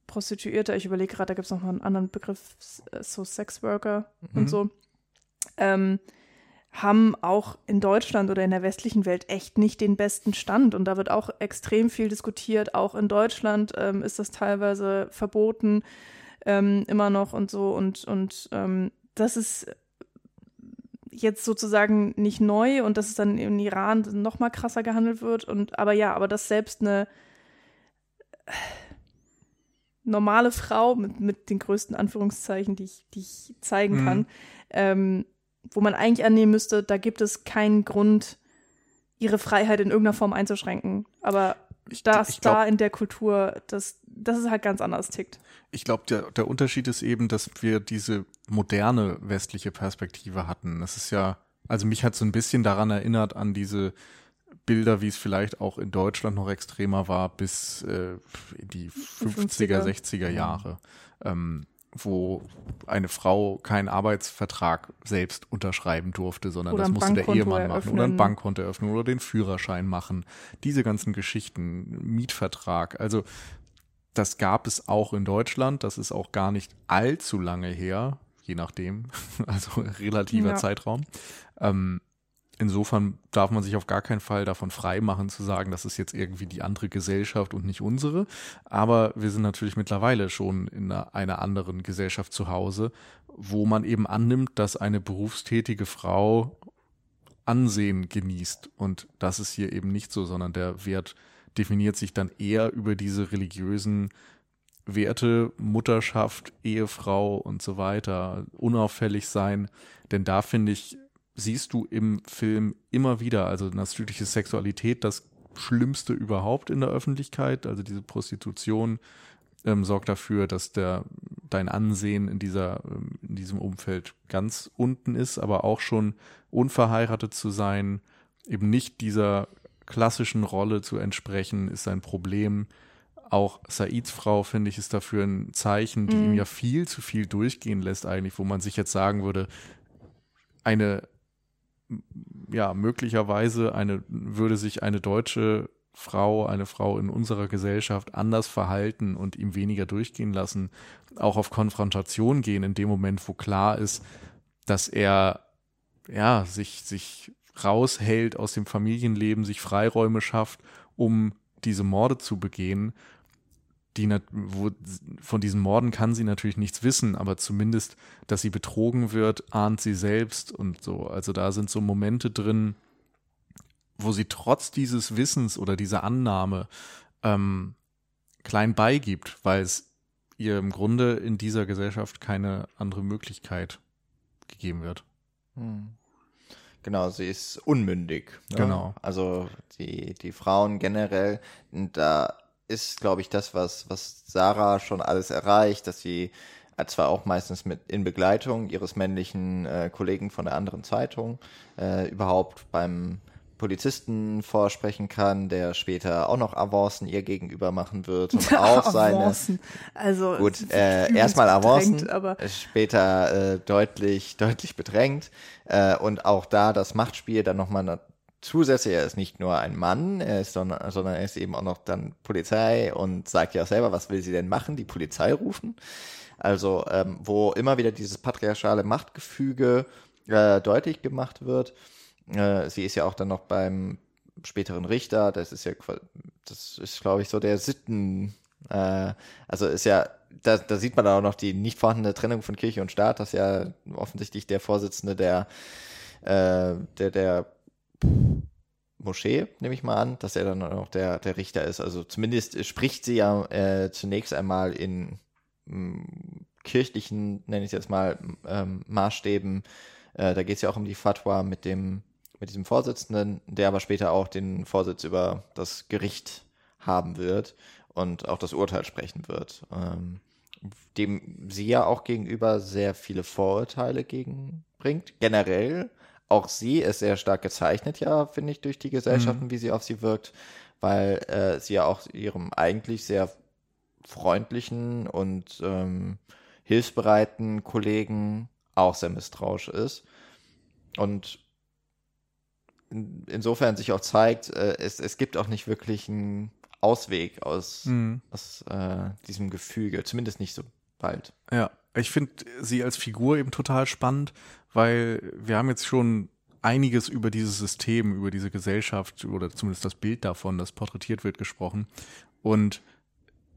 Prostituierte, ich überlege gerade, da gibt es noch mal einen anderen Begriff, so Sexworker Mhm. und so, ähm, haben auch in Deutschland oder in der westlichen Welt echt nicht den besten Stand. Und da wird auch extrem viel diskutiert. Auch in Deutschland ähm, ist das teilweise verboten, ähm, immer noch und so. Und, und ähm, das ist jetzt sozusagen nicht neu und dass es dann im Iran noch mal krasser gehandelt wird. Und aber ja, aber dass selbst eine normale Frau mit, mit den größten Anführungszeichen, die ich, die ich zeigen Mhm. kann, ähm, wo man eigentlich annehmen müsste, da gibt es keinen Grund, ihre Freiheit in irgendeiner Form einzuschränken. Aber Ich, das ich glaube, da in der Kultur, das, das ist halt ganz anders tickt. ich glaub, der, der Unterschied ist eben, dass wir diese moderne westliche Perspektive hatten. Das ist ja, also mich hat so ein bisschen daran erinnert an diese Bilder, wie es vielleicht auch in Deutschland noch extremer war, bis äh, in die 50er, 50er. 60er Jahre, ähm, wo eine Frau keinen Arbeitsvertrag selbst unterschreiben durfte, sondern Oder das musste der Ehemann machen oder ein eröffnen. Bankkonto eröffnen oder den Führerschein machen. Diese ganzen Geschichten, Mietvertrag, also das gab es auch in Deutschland, das ist auch gar nicht allzu lange her, je nachdem, also relativer Ja. Zeitraum. Ähm, insofern darf man sich auf gar keinen Fall davon freimachen zu sagen, das ist jetzt irgendwie die andere Gesellschaft und nicht unsere. Aber wir sind natürlich mittlerweile schon in einer, einer anderen Gesellschaft zu Hause, wo man eben annimmt, dass eine berufstätige Frau Ansehen genießt. Und das ist hier eben nicht so, sondern der Wert definiert sich dann eher über diese religiösen Werte, Mutterschaft, Ehefrau und so weiter, unauffällig sein. Denn da finde ich, siehst du im Film immer wieder, also natürliche Sexualität, das Schlimmste überhaupt in der Öffentlichkeit, also diese Prostitution ähm, sorgt dafür, dass der dein Ansehen in dieser, ähm, in diesem Umfeld ganz unten ist, aber auch schon unverheiratet zu sein, eben nicht dieser klassischen Rolle zu entsprechen, ist ein Problem. Auch Saids Frau, finde ich, ist dafür ein Zeichen, die mhm. ihm ja viel zu viel durchgehen lässt, eigentlich, wo man sich jetzt sagen würde, eine, ja, möglicherweise eine, würde sich eine deutsche Frau, eine Frau in unserer Gesellschaft anders verhalten und ihm weniger durchgehen lassen, auch auf Konfrontation gehen in dem Moment, wo klar ist, dass er ja sich sich raushält aus dem Familienleben, sich Freiräume schafft, um diese Morde zu begehen. Die, wo, von diesen Morden kann sie natürlich nichts wissen, aber zumindest, dass sie betrogen wird, ahnt sie selbst und so. Also da sind so Momente drin, wo sie trotz dieses Wissens oder dieser Annahme ähm, klein beigibt, weil es ihr im Grunde in dieser Gesellschaft keine andere Möglichkeit gegeben wird. Hm. Genau, sie ist unmündig. Ne? Genau. Also die, die Frauen generell, da ist, glaube ich, das, was, was Sarah schon alles erreicht, dass sie äh, zwar auch meistens mit in Begleitung ihres männlichen äh, Kollegen von der anderen Zeitung äh, überhaupt beim Polizisten vorsprechen kann, der später auch noch Avancen ihr gegenüber machen wird und auch seine also gut äh, erstmal Avancen, aber später äh, deutlich deutlich bedrängt äh, und auch da das Machtspiel dann nochmal zusätzlich, er ist nicht nur ein Mann, er ist sondern, sondern er ist eben auch noch dann Polizei und sagt ja selber, was will sie denn machen, die Polizei rufen. Also ähm, wo immer wieder dieses patriarchale Machtgefüge äh, deutlich gemacht wird äh, sie ist ja auch dann noch beim späteren Richter. Das ist ja, das ist, glaube ich, so der Sitten. Äh, also ist ja, da, da sieht man auch noch die nicht vorhandene Trennung von Kirche und Staat, dass ja offensichtlich der Vorsitzende der, äh, der, der Moschee, nehme ich mal an, dass er dann auch der, der Richter ist. Also zumindest spricht sie ja äh, zunächst einmal in mh, kirchlichen, nenne ich es jetzt mal, ähm, Maßstäben. Äh, da geht es ja auch um die Fatwa mit dem mit diesem Vorsitzenden, der aber später auch den Vorsitz über das Gericht haben wird und auch das Urteil sprechen wird, ähm, dem sie ja auch gegenüber sehr viele Vorurteile gegenbringt. Generell, auch sie ist sehr stark gezeichnet, ja, finde ich, durch die Gesellschaften, mhm. wie sie auf sie wirkt, weil äh, sie ja auch ihrem eigentlich sehr freundlichen und ähm, hilfsbereiten Kollegen auch sehr misstrauisch ist. Und insofern sich auch zeigt, äh, es, es gibt auch nicht wirklich einen Ausweg aus, mhm. aus äh, diesem Gefüge, zumindest nicht so bald. Ja, ich finde sie als Figur eben total spannend, weil wir haben jetzt schon einiges über dieses System, über diese Gesellschaft oder zumindest das Bild davon, das porträtiert wird, gesprochen. Und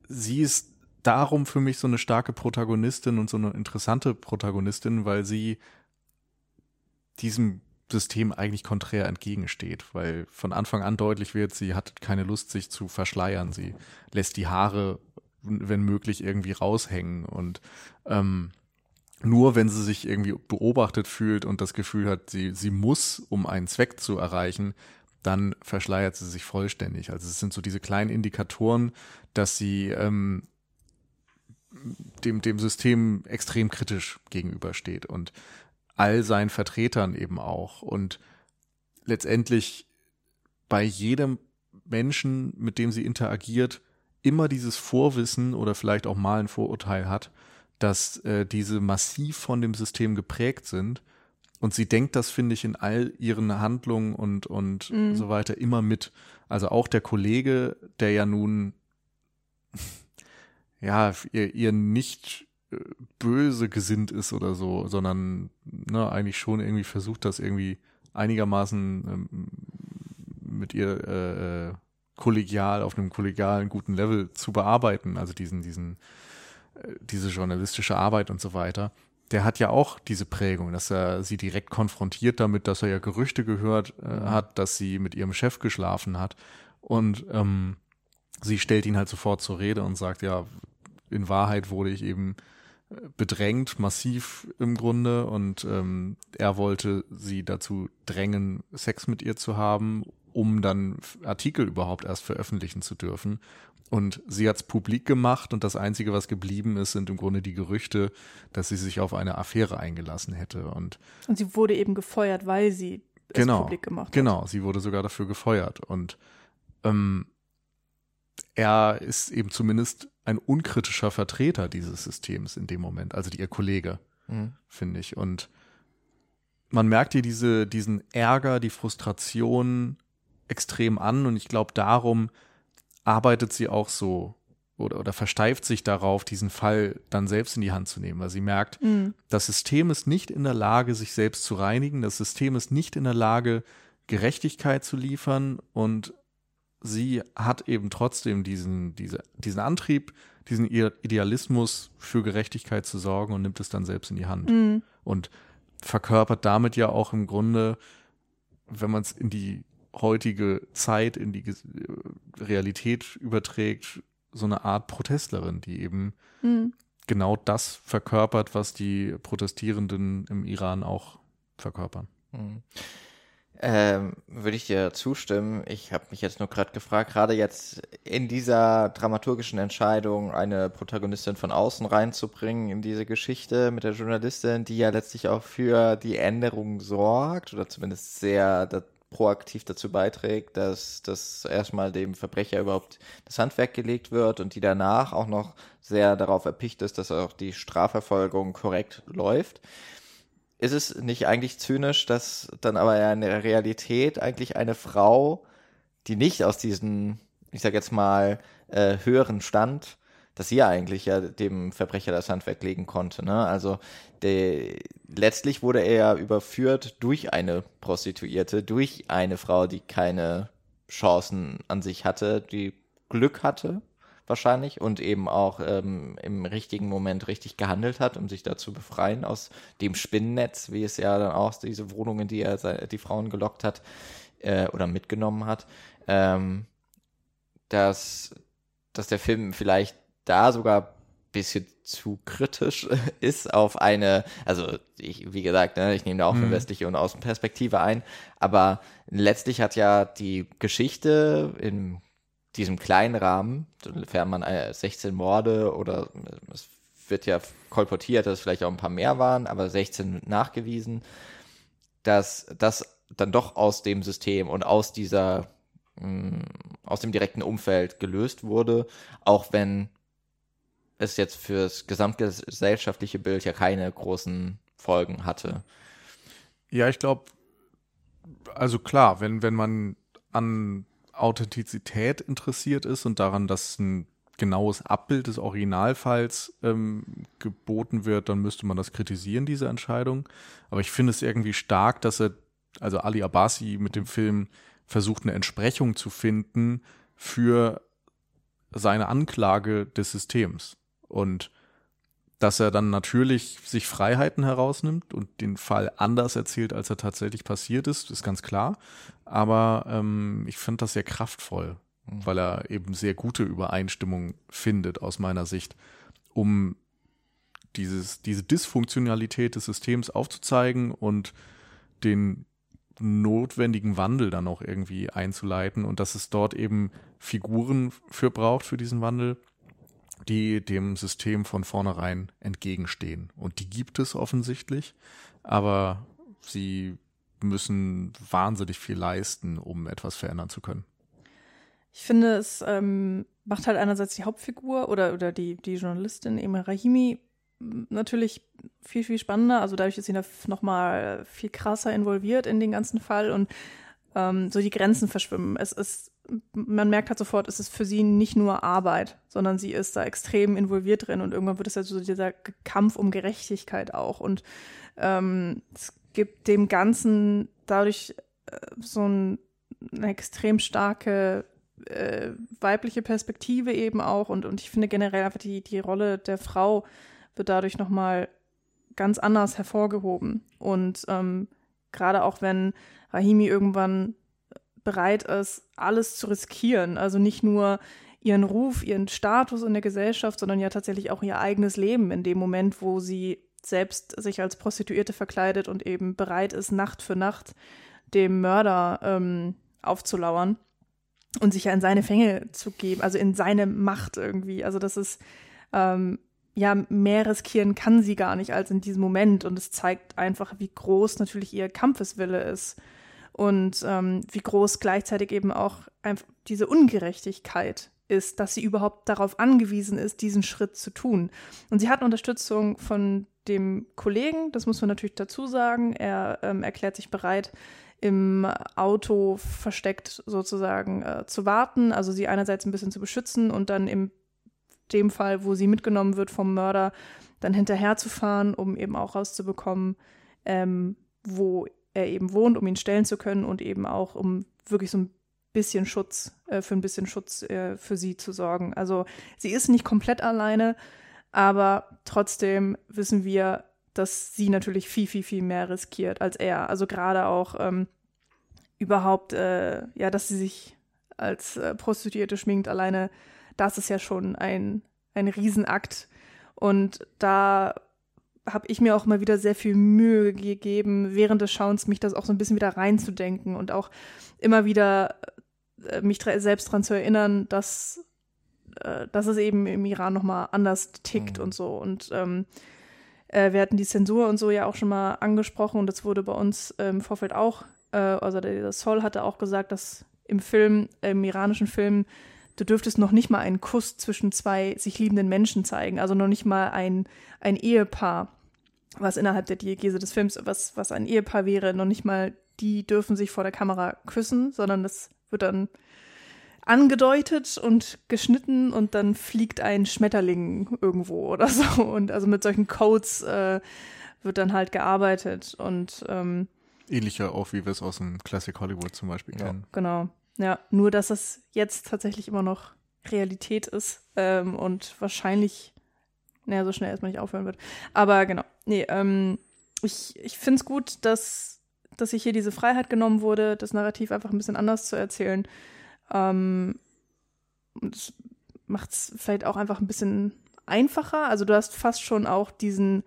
sie ist darum für mich so eine starke Protagonistin und so eine interessante Protagonistin, weil sie diesem System eigentlich konträr entgegensteht, weil von Anfang an deutlich wird, sie hat keine Lust, sich zu verschleiern. Sie lässt die Haare, wenn möglich, irgendwie raushängen und ähm, nur wenn sie sich irgendwie beobachtet fühlt und das Gefühl hat, sie, sie muss, um einen Zweck zu erreichen, dann verschleiert sie sich vollständig. Also es sind so diese kleinen Indikatoren, dass sie ähm, dem, dem System extrem kritisch gegenübersteht. Und all seinen Vertretern eben auch. Und letztendlich bei jedem Menschen, mit dem sie interagiert, immer dieses Vorwissen oder vielleicht auch mal ein Vorurteil hat, dass äh, diese massiv von dem System geprägt sind. Und sie denkt das, finde ich, in all ihren Handlungen und, und mhm. so weiter immer mit. Also auch der Kollege, der ja nun, ja, ihr, ihr nicht böse gesinnt ist oder so, sondern ne, eigentlich schon irgendwie versucht, das irgendwie einigermaßen ähm, mit ihr äh, äh, kollegial auf einem kollegialen guten Level zu bearbeiten, also diesen diesen äh, diese journalistische Arbeit und so weiter. Der hat ja auch diese Prägung, dass er sie direkt konfrontiert damit, dass er ja Gerüchte gehört äh, mhm. hat, dass sie mit ihrem Chef geschlafen hat und ähm, sie stellt ihn halt sofort zur Rede und sagt ja, in Wahrheit wurde ich eben bedrängt, massiv im Grunde. Und ähm, er wollte sie dazu drängen, Sex mit ihr zu haben, um dann Artikel überhaupt erst veröffentlichen zu dürfen. Und sie hat es publik gemacht und das Einzige, was geblieben ist, sind im Grunde die Gerüchte, dass sie sich auf eine Affäre eingelassen hätte. Und, und sie wurde eben gefeuert, weil sie es genau, publik gemacht hat. Genau, sie wurde sogar dafür gefeuert. Und ähm, er ist eben zumindest ein unkritischer Vertreter dieses Systems in dem Moment, also ihr Kollege, mhm. finde ich. Und man merkt ihr diese, diesen Ärger, die Frustration extrem an und ich glaube, darum arbeitet sie auch so oder, oder versteift sich darauf, diesen Fall dann selbst in die Hand zu nehmen, weil sie merkt, mhm. das System ist nicht in der Lage, sich selbst zu reinigen, das System ist nicht in der Lage, Gerechtigkeit zu liefern und sie hat eben trotzdem diesen, diese, diesen Antrieb, diesen Idealismus für Gerechtigkeit zu sorgen und nimmt es dann selbst in die Hand. Mhm. Und verkörpert damit ja auch im Grunde, wenn man es in die heutige Zeit, in die Realität überträgt, so eine Art Protestlerin, die eben mhm. genau das verkörpert, was die Protestierenden im Iran auch verkörpern. Mhm. Ähm, würde ich dir zustimmen. Ich habe mich jetzt nur gerade gefragt, gerade jetzt in dieser dramaturgischen Entscheidung eine Protagonistin von außen reinzubringen in diese Geschichte mit der Journalistin, die ja letztlich auch für die Änderung sorgt oder zumindest sehr da, proaktiv dazu beiträgt, dass das erstmal dem Verbrecher überhaupt das Handwerk gelegt wird und die danach auch noch sehr darauf erpicht ist, dass auch die Strafverfolgung korrekt läuft. Ist es nicht eigentlich zynisch, dass dann aber ja in der Realität eigentlich eine Frau, die nicht aus diesem, ich sag jetzt mal, äh, höheren Stand, dass sie ja eigentlich ja dem Verbrecher das Handwerk legen konnte. Ne? Also de, letztlich wurde er ja überführt durch eine Prostituierte, durch eine Frau, die keine Chancen an sich hatte, die Glück hatte wahrscheinlich und eben auch ähm, im richtigen Moment richtig gehandelt hat, um sich da zu befreien aus dem Spinnennetz, wie es ja dann auch diese Wohnungen, die er die Frauen gelockt hat äh, oder mitgenommen hat, ähm, dass, dass der Film vielleicht da sogar bisschen zu kritisch ist auf eine, also ich, wie gesagt, ne, ich nehme da auch eine mhm. westliche und Außenperspektive ein, aber letztlich hat ja die Geschichte im diesem kleinen Rahmen, sofern man 16 äh, Morde oder es wird ja kolportiert, dass es vielleicht auch ein paar mehr waren, aber 16 nachgewiesen, dass das dann doch aus dem System und aus dieser, mh, mm, aus dem direkten Umfeld gelöst wurde, auch wenn es jetzt fürs gesamtgesellschaftliche Bild ja keine großen Folgen hatte. Ja, ich glaube, also klar, wenn, wenn man an Authentizität interessiert ist und daran, dass ein genaues Abbild des Originalfalls ähm, geboten wird, dann müsste man das kritisieren, diese Entscheidung. Aber ich finde es irgendwie stark, dass er, also Ali Abbasi mit dem Film versucht, eine Entsprechung zu finden für seine Anklage des Systems. Und dass er dann natürlich sich Freiheiten herausnimmt und den Fall anders erzählt, als er tatsächlich passiert ist, ist ganz klar. Aber ähm, ich finde das sehr kraftvoll, mhm. weil er eben sehr gute Übereinstimmung findet aus meiner Sicht, um dieses, diese Dysfunktionalität des Systems aufzuzeigen und den notwendigen Wandel dann auch irgendwie einzuleiten und dass es dort eben Figuren für braucht für diesen Wandel, die dem System von vornherein entgegenstehen. Und die gibt es offensichtlich, aber sie müssen wahnsinnig viel leisten, um etwas verändern zu können. Ich finde, es ähm, macht halt einerseits die Hauptfigur oder, oder die, die Journalistin Emma Rahimi natürlich viel, viel spannender. Also dadurch ist sie noch mal viel krasser involviert in den ganzen Fall und ähm, so die Grenzen verschwimmen. Es ist man merkt halt sofort, es ist für sie nicht nur Arbeit, sondern sie ist da extrem involviert drin und irgendwann wird es halt so dieser Kampf um Gerechtigkeit auch. Und ähm, es gibt dem Ganzen dadurch äh, so ein, eine extrem starke äh, weibliche Perspektive eben auch. Und, und ich finde generell einfach die, die Rolle der Frau wird dadurch nochmal ganz anders hervorgehoben. Und ähm, gerade auch wenn Rahimi irgendwann bereit ist, alles zu riskieren. Also nicht nur ihren Ruf, ihren Status in der Gesellschaft, sondern ja tatsächlich auch ihr eigenes Leben in dem Moment, wo sie selbst sich als Prostituierte verkleidet und eben bereit ist, Nacht für Nacht dem Mörder ähm, aufzulauern und sich ja in seine Fänge zu geben, also in seine Macht irgendwie. Also das ist, ähm, ja, mehr riskieren kann sie gar nicht als in diesem Moment. Und es zeigt einfach, wie groß natürlich ihr Kampfeswille ist. Und ähm, wie groß gleichzeitig eben auch diese Ungerechtigkeit ist, dass sie überhaupt darauf angewiesen ist, diesen Schritt zu tun. Und sie hat Unterstützung von dem Kollegen, das muss man natürlich dazu sagen. Er ähm, erklärt sich bereit, im Auto versteckt sozusagen äh, zu warten, also sie einerseits ein bisschen zu beschützen und dann in dem Fall, wo sie mitgenommen wird vom Mörder, dann hinterherzufahren, um eben auch rauszubekommen, ähm, wo er eben wohnt, um ihn stellen zu können und eben auch, um wirklich so ein bisschen Schutz, äh, für ein bisschen Schutz äh, für sie zu sorgen. Also sie ist nicht komplett alleine, aber trotzdem wissen wir, dass sie natürlich viel, viel, viel mehr riskiert als er. Also gerade auch ähm, überhaupt, äh, ja, dass sie sich als äh, Prostituierte schminkt, alleine, das ist ja schon ein, ein Riesenakt. Und da habe ich mir auch mal wieder sehr viel Mühe gegeben, während des Schauens mich das auch so ein bisschen wieder reinzudenken und auch immer wieder äh, mich selbst daran zu erinnern, dass, äh, dass es eben im Iran nochmal anders tickt mhm. und so. Und ähm, äh, wir hatten die Zensur und so ja auch schon mal angesprochen und das wurde bei uns äh, im Vorfeld auch, äh, also der Sol hatte auch gesagt, dass im Film, im iranischen Film, du dürftest noch nicht mal einen Kuss zwischen zwei sich liebenden Menschen zeigen, also noch nicht mal ein, ein Ehepaar, was innerhalb der Diegese des Films, was, was ein Ehepaar wäre, noch nicht mal die dürfen sich vor der Kamera küssen, sondern das wird dann angedeutet und geschnitten und dann fliegt ein Schmetterling irgendwo oder so. Und also mit solchen Codes äh, wird dann halt gearbeitet und ähm, ähnlicher auch, wie wir es aus dem Classic Hollywood zum Beispiel ja, kennen. Genau. Ja, nur dass es jetzt tatsächlich immer noch Realität ist ähm, und wahrscheinlich, naja, so schnell erstmal nicht aufhören wird. Aber genau, nee, ähm, ich, ich finde es gut, dass, dass sich hier diese Freiheit genommen wurde, das Narrativ einfach ein bisschen anders zu erzählen. Ähm, und es macht es vielleicht auch einfach ein bisschen einfacher. Also du hast fast schon auch diesen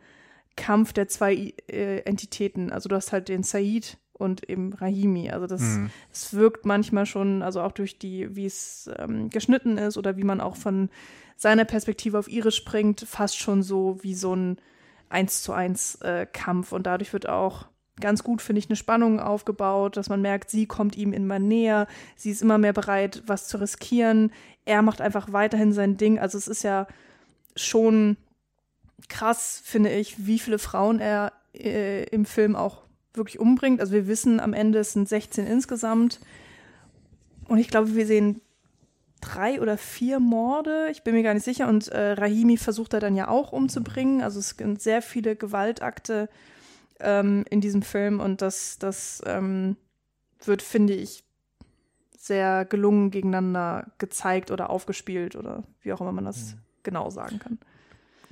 Kampf der zwei äh, Entitäten. Also du hast halt den Said und eben Rahimi. Also das, mhm. das wirkt manchmal schon, also auch durch die, wie es ähm, geschnitten ist oder wie man auch von seiner Perspektive auf ihre springt, fast schon so wie so ein eins zu eins äh, Kampf. Und dadurch wird auch ganz gut, finde ich, eine Spannung aufgebaut, dass man merkt, sie kommt ihm immer näher, sie ist immer mehr bereit, was zu riskieren. Er macht einfach weiterhin sein Ding. Also es ist ja schon krass, finde ich, wie viele Frauen er äh, im Film auch wirklich umbringt. Also wir wissen am Ende, es sind 16 insgesamt. Und ich glaube, wir sehen drei oder vier Morde. Ich bin mir gar nicht sicher. Und äh, Rahimi versucht er dann ja auch umzubringen. Also es sind sehr viele Gewaltakte ähm, in diesem Film. Und das, das ähm, wird, finde ich, sehr gelungen gegeneinander gezeigt oder aufgespielt oder wie auch immer man das mhm. genau sagen kann.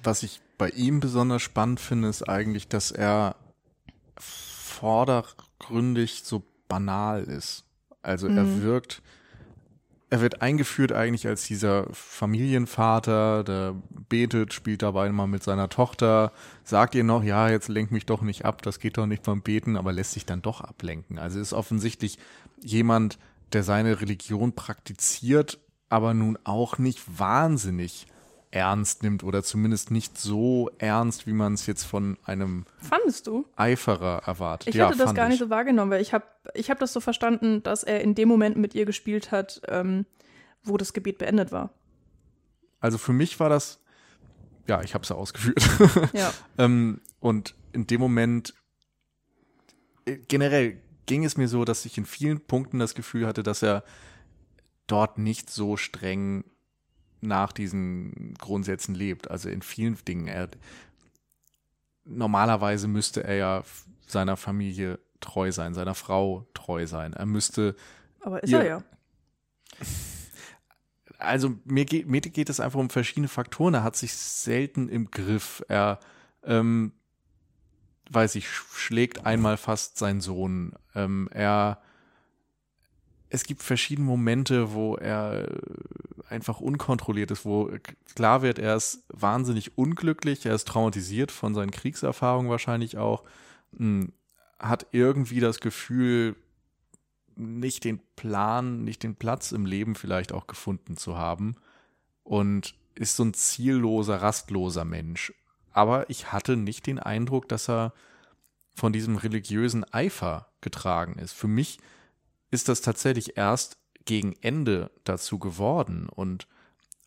Was ich bei ihm besonders spannend finde, ist eigentlich, dass er vordergründig so banal ist. Also mhm. er wirkt, er wird eingeführt eigentlich als dieser Familienvater, der betet, spielt dabei mal mit seiner Tochter, sagt ihr noch, ja, jetzt lenk mich doch nicht ab, das geht doch nicht beim Beten, aber lässt sich dann doch ablenken. Also ist offensichtlich jemand, der seine Religion praktiziert, aber nun auch nicht wahnsinnig ernst nimmt oder zumindest nicht so ernst, wie man es jetzt von einem Fandest du? Eiferer erwartet. Ich ja, hatte das gar nicht so wahrgenommen, weil ich habe ich hab das so verstanden, dass er in dem Moment mit ihr gespielt hat, ähm, wo das Gebet beendet war. Also für mich war das, ja, ich habe es ja ausgeführt. Ja. ähm, und in dem Moment äh, generell ging es mir so, dass ich in vielen Punkten das Gefühl hatte, dass er dort nicht so streng nach diesen Grundsätzen lebt. Also in vielen Dingen. Er, normalerweise müsste er ja seiner Familie treu sein, seiner Frau treu sein. Er müsste. Aber ist ihr, er ja. Also mir geht, mir geht es einfach um verschiedene Faktoren. Er hat sich selten im Griff. Er, ähm, weiß ich, schlägt einmal fast seinen Sohn. Ähm, er es gibt verschiedene Momente, wo er einfach unkontrolliert ist, wo klar wird, er ist wahnsinnig unglücklich, er ist traumatisiert von seinen Kriegserfahrungen wahrscheinlich auch, hm, hat irgendwie das Gefühl, nicht den Plan, nicht den Platz im Leben vielleicht auch gefunden zu haben und ist so ein zielloser, rastloser Mensch. Aber ich hatte nicht den Eindruck, dass er von diesem religiösen Eifer getragen ist. Für mich ist das tatsächlich erst gegen Ende dazu geworden und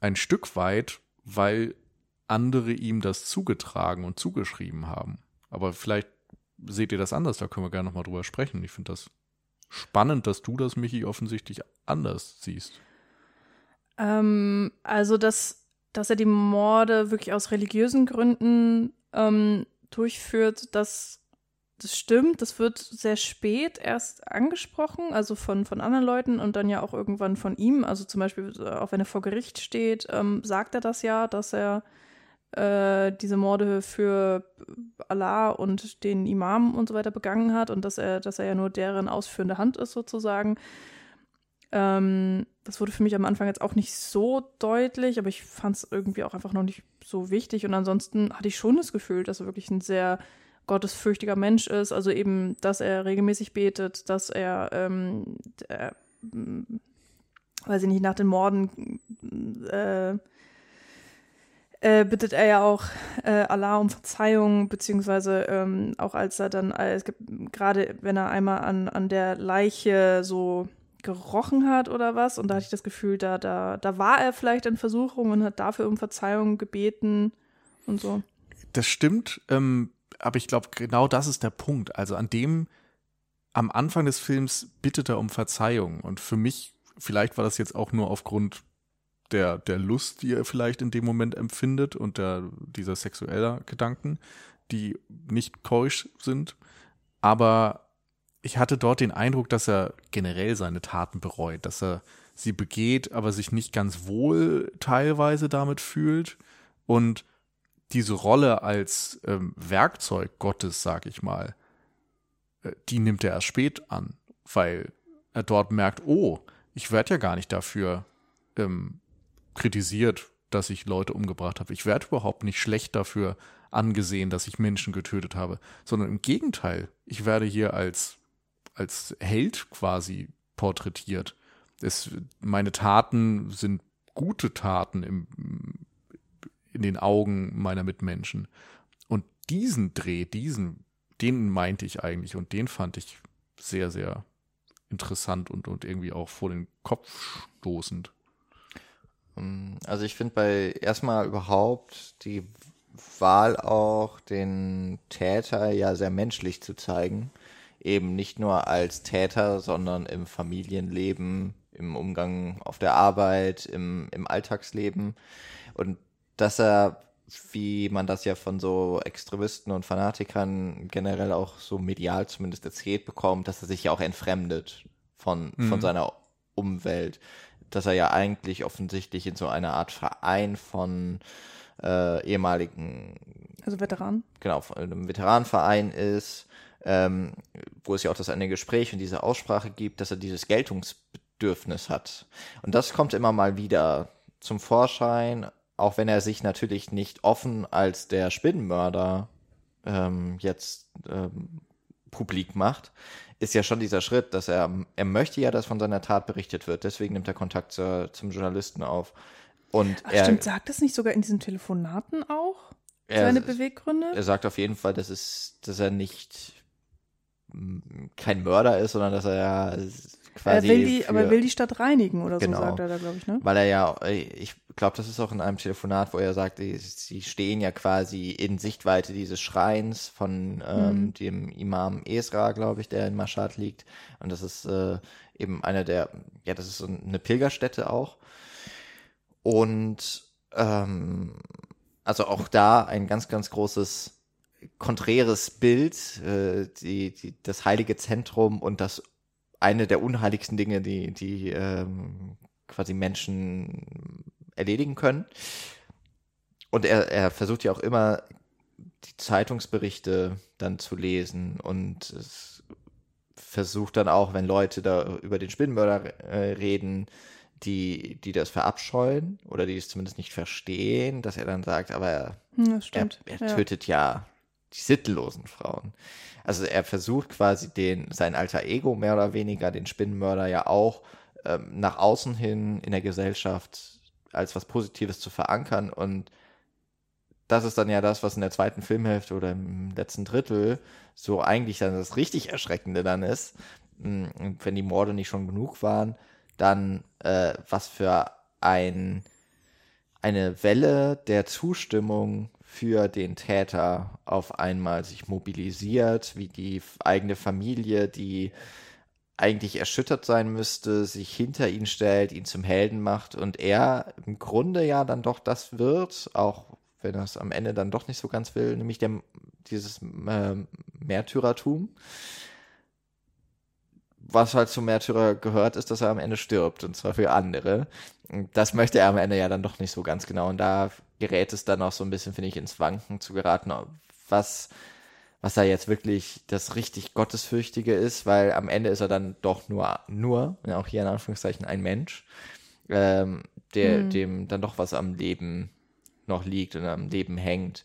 ein Stück weit, weil andere ihm das zugetragen und zugeschrieben haben. Aber vielleicht seht ihr das anders, da können wir gerne nochmal drüber sprechen. Ich finde das spannend, dass du das, Michi, offensichtlich anders siehst. Ähm, also, dass, dass er die Morde wirklich aus religiösen Gründen ähm, durchführt, das, das stimmt. Das wird sehr spät erst angesprochen, also von, von anderen Leuten und dann ja auch irgendwann von ihm. Also zum Beispiel, auch wenn er vor Gericht steht, ähm, sagt er das ja, dass er äh, diese Morde für Allah und den Imam und so weiter begangen hat und dass er, dass er ja nur deren ausführende Hand ist sozusagen. Ähm, das wurde für mich am Anfang jetzt auch nicht so deutlich, aber ich fand es irgendwie auch einfach noch nicht so wichtig. Und ansonsten hatte ich schon das Gefühl, dass er wirklich ein sehr gottesfürchtiger Mensch ist. Also eben, dass er regelmäßig betet, dass er, ähm, der, weiß ich nicht, nach den Morden äh, äh, bittet er ja auch äh, Allah um Verzeihung, beziehungsweise ähm, auch als er dann, äh, es gibt gerade, wenn er einmal an, an der Leiche so gerochen hat oder was, und da hatte ich das Gefühl, da, da, da war er vielleicht in Versuchung und hat dafür um Verzeihung gebeten und so. Das stimmt, ähm, aber ich glaube, genau das ist der Punkt. Also an dem, am Anfang des Films bittet er um Verzeihung. Und für mich, vielleicht war das jetzt auch nur aufgrund der, der Lust, die er vielleicht in dem Moment empfindet und der, dieser sexueller Gedanken, die nicht keusch sind. Aber ich hatte dort den Eindruck, dass er generell seine Taten bereut, dass er sie begeht, aber sich nicht ganz wohl teilweise damit fühlt und diese Rolle als ähm, Werkzeug Gottes, sag ich mal, äh, die nimmt er erst spät an, weil er dort merkt, oh, ich werde ja gar nicht dafür ähm, kritisiert, dass ich Leute umgebracht habe. Ich werde überhaupt nicht schlecht dafür angesehen, dass ich Menschen getötet habe, sondern im Gegenteil, ich werde hier als, als Held quasi porträtiert. Es, meine Taten sind gute Taten im, in den Augen meiner Mitmenschen. Und diesen Dreh, diesen, den meinte ich eigentlich und den fand ich sehr, sehr interessant und, und irgendwie auch vor den Kopf stoßend. Ähm, also ich finde bei erstmal überhaupt die Wahl auch, den Täter ja sehr menschlich zu zeigen. Eben nicht nur als Täter, sondern im Familienleben, im Umgang auf der Arbeit, im, im Alltagsleben. Und dass er, wie man das ja von so Extremisten und Fanatikern generell auch so medial zumindest erzählt bekommt, dass er sich ja auch entfremdet von, mhm. von seiner Umwelt dass er ja eigentlich offensichtlich in so einer Art Verein von äh, ehemaligen also Veteranen genau von einem Veteranenverein ist ähm, wo es ja auch das eine Gespräch und diese Aussprache gibt dass er dieses Geltungsbedürfnis hat und das kommt immer mal wieder zum Vorschein auch wenn er sich natürlich nicht offen als der Spinnenmörder ähm, jetzt ähm, publik macht, ist ja schon dieser Schritt, dass er, er möchte ja, dass von seiner Tat berichtet wird. Deswegen nimmt er Kontakt zur, zum Journalisten auf. Und Ach, er, stimmt, sagt das nicht sogar in diesen Telefonaten auch? Er, seine Beweggründe? Er sagt auf jeden Fall, dass, es, dass er nicht kein Mörder ist, sondern dass er ja quasi. Er will die, aber er will die Stadt reinigen oder genau, so, sagt er da, glaube ich, ne? Weil er ja, ich glaube, das ist auch in einem Telefonat, wo er sagt, sie stehen ja quasi in Sichtweite dieses Schreins von ähm, mhm. dem Imam Esra, glaube ich, der in Mashhad liegt. Und das ist äh, eben einer der, ja, das ist so eine Pilgerstätte auch. Und ähm, also auch da ein ganz, ganz großes konträres Bild, äh, die, die, das heilige Zentrum und das eine der unheiligsten Dinge, die, die ähm, quasi Menschen erledigen können. Und er, er versucht ja auch immer, die Zeitungsberichte dann zu lesen und es versucht dann auch, wenn Leute da über den Spinnenmörder äh, reden, die, die das verabscheuen oder die es zumindest nicht verstehen, dass er dann sagt, aber er, hm, er, er tötet ja die sittellosen Frauen. Also er versucht quasi den, sein alter Ego mehr oder weniger, den Spinnenmörder ja auch ähm, nach außen hin in der Gesellschaft als was Positives zu verankern und das ist dann ja das, was in der zweiten Filmhälfte oder im letzten Drittel so eigentlich dann das richtig Erschreckende dann ist. Mm, wenn die Morde nicht schon genug waren, dann äh, was für ein eine Welle der Zustimmung für den Täter auf einmal sich mobilisiert, wie die eigene Familie, die eigentlich erschüttert sein müsste, sich hinter ihn stellt, ihn zum Helden macht und er im Grunde ja dann doch das wird, auch wenn er es am Ende dann doch nicht so ganz will, nämlich der, dieses äh, Märtyrertum. Was halt zum Märtyrer gehört, ist, dass er am Ende stirbt, und zwar für andere. Das möchte er am Ende ja dann doch nicht so ganz genau. Und da gerät es dann auch so ein bisschen, finde ich, ins Wanken zu geraten, was, was da jetzt wirklich das richtig Gottesfürchtige ist, weil am Ende ist er dann doch nur, nur, auch hier in Anführungszeichen, ein Mensch, ähm, der, mhm. dem dann doch was am Leben noch liegt und am Leben hängt.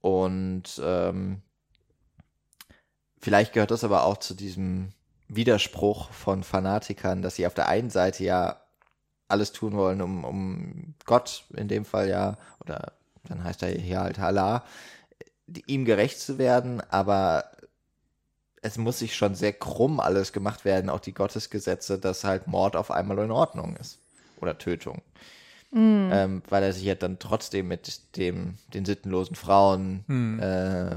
Und ähm, vielleicht gehört das aber auch zu diesem Widerspruch von Fanatikern, dass sie auf der einen Seite ja alles tun wollen, um, um Gott in dem Fall ja, oder dann heißt er hier halt Allah, ihm gerecht zu werden, aber es muss sich schon sehr krumm alles gemacht werden, auch die Gottesgesetze, dass halt Mord auf einmal in Ordnung ist. Oder Tötung. Mm. Ähm, weil er sich ja dann trotzdem mit dem, den sittenlosen Frauen mm. äh,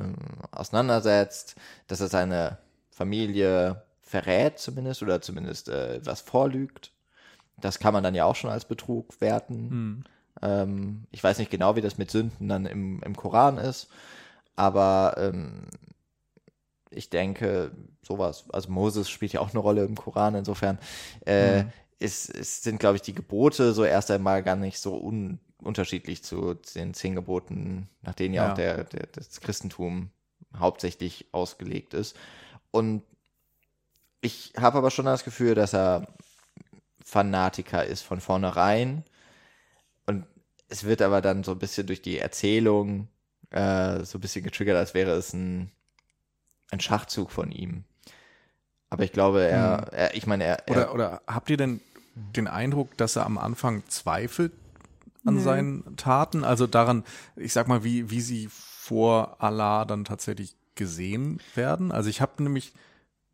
auseinandersetzt, dass er seine Familie verrät zumindest oder zumindest äh, was vorlügt. Das kann man dann ja auch schon als Betrug werten. Mm. Ähm, ich weiß nicht genau, wie das mit Sünden dann im, im Koran ist, aber ähm, ich denke, sowas, also Moses spielt ja auch eine Rolle im Koran, insofern äh, mhm ist, ist, sind, glaube ich, die Gebote so erst einmal gar nicht so un, unterschiedlich zu den zehn Geboten, nach denen ja, ja. auch der, der, das Christentum hauptsächlich ausgelegt ist. Und ich habe aber schon das Gefühl, dass er Fanatiker ist von vornherein. Und es wird aber dann so ein bisschen durch die Erzählung äh, so ein bisschen getriggert, als wäre es ein, ein Schachzug von ihm. Aber ich glaube, er, hm. er ich meine, er, er. Oder, oder habt ihr denn den Eindruck, dass er am Anfang zweifelt an nee. seinen Taten? Also daran, ich sag mal, wie, wie sie vor Allah dann tatsächlich gesehen werden? Also ich habe nämlich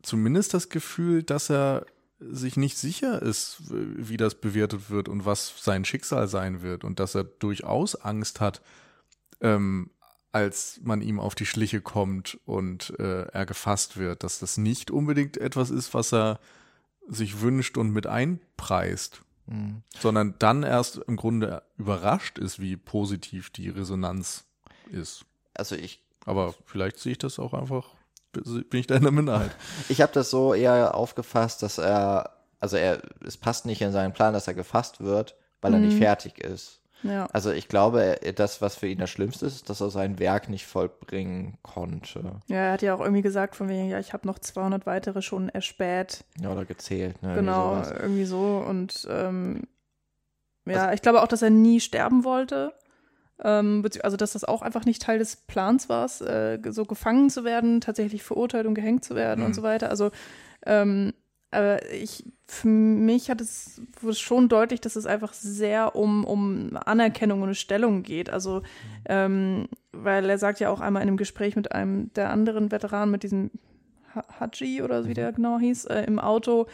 zumindest das Gefühl, dass er sich nicht sicher ist, wie das bewertet wird und was sein Schicksal sein wird und dass er durchaus Angst hat, ähm, als man ihm auf die Schliche kommt und äh, er gefasst wird, dass das nicht unbedingt etwas ist, was er sich wünscht und mit einpreist, mhm. sondern dann erst im Grunde überrascht ist, wie positiv die Resonanz ist. Also ich. Aber vielleicht sehe ich das auch einfach, bin ich da in der Minderheit. Ich habe das so eher aufgefasst, dass er, also er, es passt nicht in seinen Plan, dass er gefasst wird, weil mhm. er nicht mhm. fertig ist. Ja. Also ich glaube, das, was für ihn das Schlimmste ist, dass er sein Werk nicht vollbringen konnte. Ja, er hat ja auch irgendwie gesagt von wegen, ja, ich habe noch 200 weitere schon erspäht. Ja, oder gezählt. Ne? Genau, irgendwie, irgendwie so. Und ähm, ja, also, ich glaube auch, dass er nie sterben wollte. Ähm, also, dass das auch einfach nicht Teil des Plans war, äh, so gefangen zu werden, tatsächlich verurteilt und gehängt zu werden und so weiter. Also, ähm, aber ich, für mich hat es wurde schon deutlich, dass es einfach sehr um, um Anerkennung und Stellung geht. Also, ähm, weil er sagt ja auch einmal in einem Gespräch mit einem der anderen Veteranen, mit diesem Haji oder wie mhm. der genau hieß, äh, im Auto,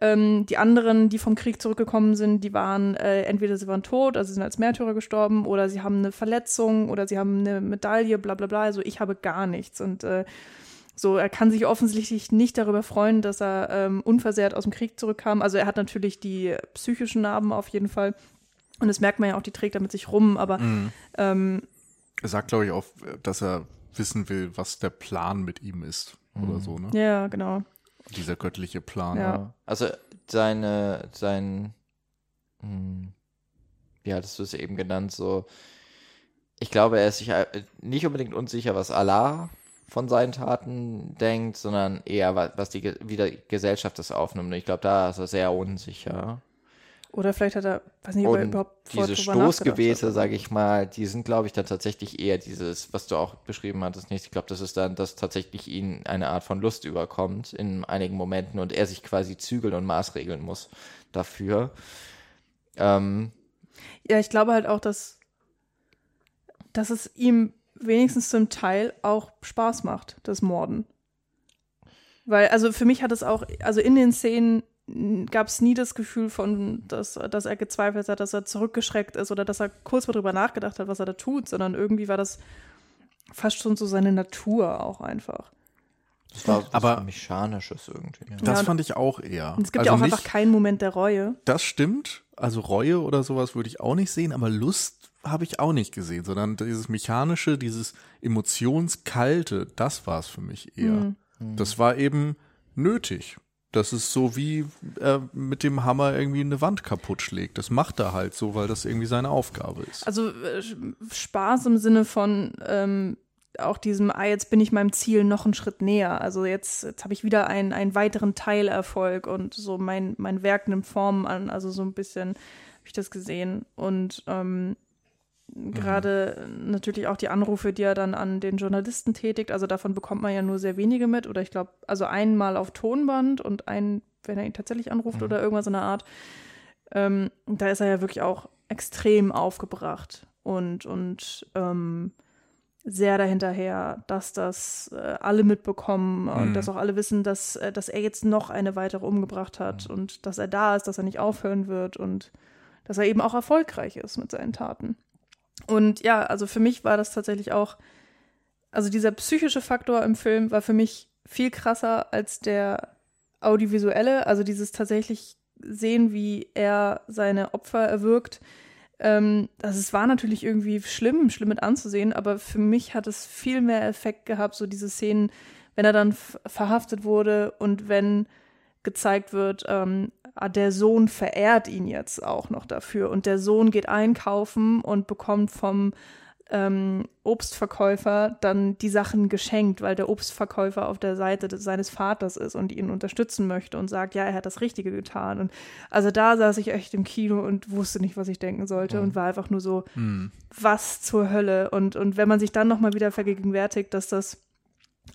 ähm, die anderen, die vom Krieg zurückgekommen sind, die waren äh, entweder sie waren tot, also sind als Märtyrer gestorben, oder sie haben eine Verletzung oder sie haben eine Medaille, bla bla bla. Also ich habe gar nichts. Und äh, so, er kann sich offensichtlich nicht darüber freuen, dass er ähm, unversehrt aus dem Krieg zurückkam. Also er hat natürlich die psychischen Narben auf jeden Fall. Und das merkt man ja auch, die trägt er mit sich rum, aber mhm. ähm, er sagt, glaube ich, auch, dass er wissen will, was der Plan mit ihm ist mhm. oder so, ne? Ja, genau. Dieser göttliche Plan. Ja. Also seine, sein, hm, wie hattest du es eben genannt, so, ich glaube, er ist sich nicht unbedingt unsicher, was Allah von seinen Taten denkt, sondern eher, was die, wie die Gesellschaft das aufnimmt. Und ich glaube, da ist er sehr unsicher. Oder vielleicht hat er, weiß nicht, ob er überhaupt diese Stoßgebete, sage ich mal, die sind, glaube ich, dann tatsächlich eher dieses, was du auch beschrieben hattest, nicht. Ich glaube, das ist dann, dass tatsächlich ihn eine Art von Lust überkommt in einigen Momenten und er sich quasi zügeln und maßregeln muss dafür. Ähm, Ja, ich glaube halt auch, dass, dass es ihm wenigstens zum Teil auch Spaß macht, das Morden. Weil, also für mich hat es auch, also in den Szenen gab es nie das Gefühl von, dass, dass er gezweifelt hat, dass er zurückgeschreckt ist oder dass er kurz mal drüber nachgedacht hat, was er da tut, sondern irgendwie war das fast schon so seine Natur auch einfach. das war Aber- was Mechanisches irgendwie. Ja. Das fand ich auch eher. Und es gibt also ja auch nicht, einfach keinen Moment der Reue. Das stimmt. Also Reue oder sowas würde ich auch nicht sehen, aber Lust habe ich auch nicht gesehen, sondern dieses mechanische, dieses emotionskalte, das war es für mich eher. Mhm. Das war eben nötig. Das ist so wie er mit dem Hammer irgendwie eine Wand kaputt schlägt. Das macht er halt so, weil das irgendwie seine Aufgabe ist. Also äh, Spaß im Sinne von ähm, auch diesem, ah, jetzt bin ich meinem Ziel noch einen Schritt näher. Also jetzt, jetzt habe ich wieder einen, einen weiteren Teilerfolg und so mein, mein Werk nimmt Form an. Also so ein bisschen habe ich das gesehen. Und ähm, gerade natürlich auch die Anrufe, die er dann an den Journalisten tätigt. Also davon bekommt man ja nur sehr wenige mit. Oder ich glaube, also einmal auf Tonband und einen, wenn er ihn tatsächlich anruft oder irgendwas in der Art. Ähm, da ist er ja wirklich auch extrem aufgebracht und, und ähm, sehr dahinterher, dass das äh, alle mitbekommen und Mhm. dass auch alle wissen, dass, äh, dass er jetzt noch eine weitere umgebracht hat und dass er da ist, dass er nicht aufhören wird und dass er eben auch erfolgreich ist mit seinen Taten. Und ja, also für mich war das tatsächlich auch, also dieser psychische Faktor im Film war für mich viel krasser als der audiovisuelle, also dieses tatsächlich sehen, wie er seine Opfer erwürgt. Ähm, also es war natürlich irgendwie schlimm, schlimm mit anzusehen, aber für mich hat es viel mehr Effekt gehabt, so diese Szenen, wenn er dann verhaftet wurde und wenn gezeigt wird, ähm, ah, der Sohn verehrt ihn jetzt auch noch dafür und der Sohn geht einkaufen und bekommt vom ähm, Obstverkäufer dann die Sachen geschenkt, weil der Obstverkäufer auf der Seite des, seines Vaters ist und ihn unterstützen möchte und sagt, ja, er hat das Richtige getan. Und also da saß ich echt im Kino und wusste nicht, was ich denken sollte und war einfach nur so, Hm. was zur Hölle. Und, und wenn man sich dann nochmal wieder vergegenwärtigt, dass das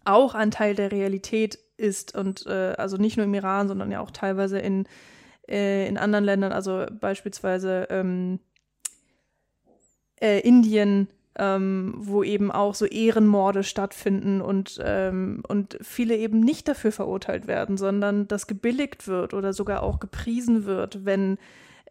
auch ein Teil der Realität ist und äh, also nicht nur im Iran, sondern ja auch teilweise in, äh, in anderen Ländern, also beispielsweise ähm, äh, Indien, ähm, wo eben auch so Ehrenmorde stattfinden und, ähm, und viele eben nicht dafür verurteilt werden, sondern das gebilligt wird oder sogar auch gepriesen wird, wenn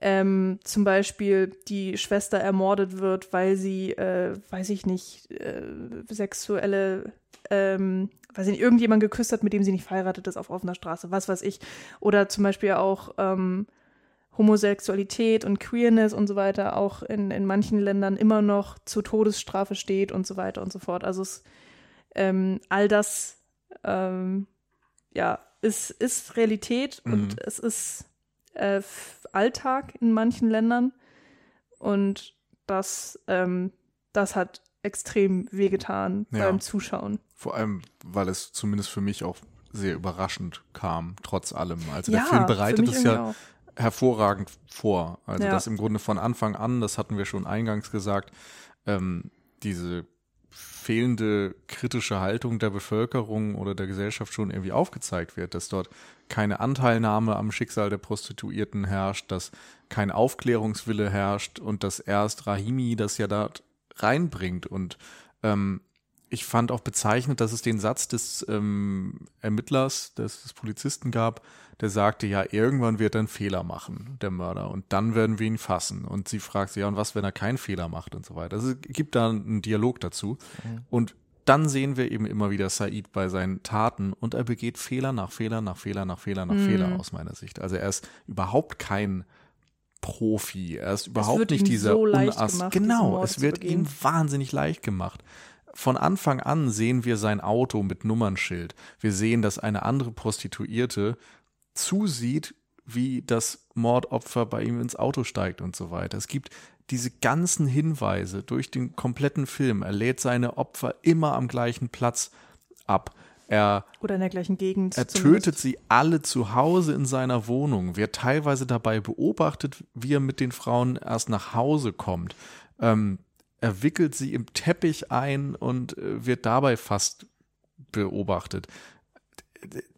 ähm, zum Beispiel die Schwester ermordet wird, weil sie, äh, weiß ich nicht, äh, sexuelle, ähm, weiß ich nicht, irgendjemand geküsst hat, mit dem sie nicht verheiratet ist auf offener Straße, was weiß ich. Oder zum Beispiel auch ähm, Homosexualität und Queerness und so weiter auch in, in manchen Ländern immer noch zur Todesstrafe steht und so weiter und so fort. Also es, ähm, all das ähm, ja, ist, ist Realität Mhm. und es ist äh, Alltag in manchen Ländern. Und das, ähm, das hat extrem wehgetan Ja. beim Zuschauen. Vor allem, weil es zumindest für mich auch sehr überraschend kam, trotz allem. Also ja, der Film bereitet es ja auch. hervorragend vor. Also Ja. das im Grunde von Anfang an, das hatten wir schon eingangs gesagt, ähm, diese fehlende kritische Haltung der Bevölkerung oder der Gesellschaft schon irgendwie aufgezeigt wird, dass dort keine Anteilnahme am Schicksal der Prostituierten herrscht, dass kein Aufklärungswille herrscht und dass erst Rahimi das ja da reinbringt und ähm, ich fand auch bezeichnend, dass es den Satz des ähm, Ermittlers, des, des Polizisten gab, der sagte, ja, irgendwann wird er einen Fehler machen, der Mörder, und dann werden wir ihn fassen. Und sie fragt sich, ja, und was, wenn er keinen Fehler macht und so weiter. Also es gibt da einen Dialog dazu. Und dann sehen wir eben immer wieder Said bei seinen Taten und er begeht Fehler nach Fehler nach Fehler nach Fehler nach Fehler aus meiner Sicht. Also er ist überhaupt kein Profi. Er ist überhaupt nicht dieser so gemacht, diesen Genau, es wird ihm wahnsinnig leicht gemacht. Von Anfang an sehen wir sein Auto mit Nummernschild. Wir sehen, dass eine andere Prostituierte zusieht, wie das Mordopfer bei ihm ins Auto steigt und so weiter. Es gibt diese ganzen Hinweise durch den kompletten Film. Er lädt seine Opfer immer am gleichen Platz ab. Er, Oder in der gleichen Gegend. er zumindest. tötet sie alle zu Hause in seiner Wohnung, wird teilweise dabei beobachtet, wie er mit den Frauen erst nach Hause kommt. Ähm, er wickelt sie im Teppich ein und äh, wird dabei fast beobachtet.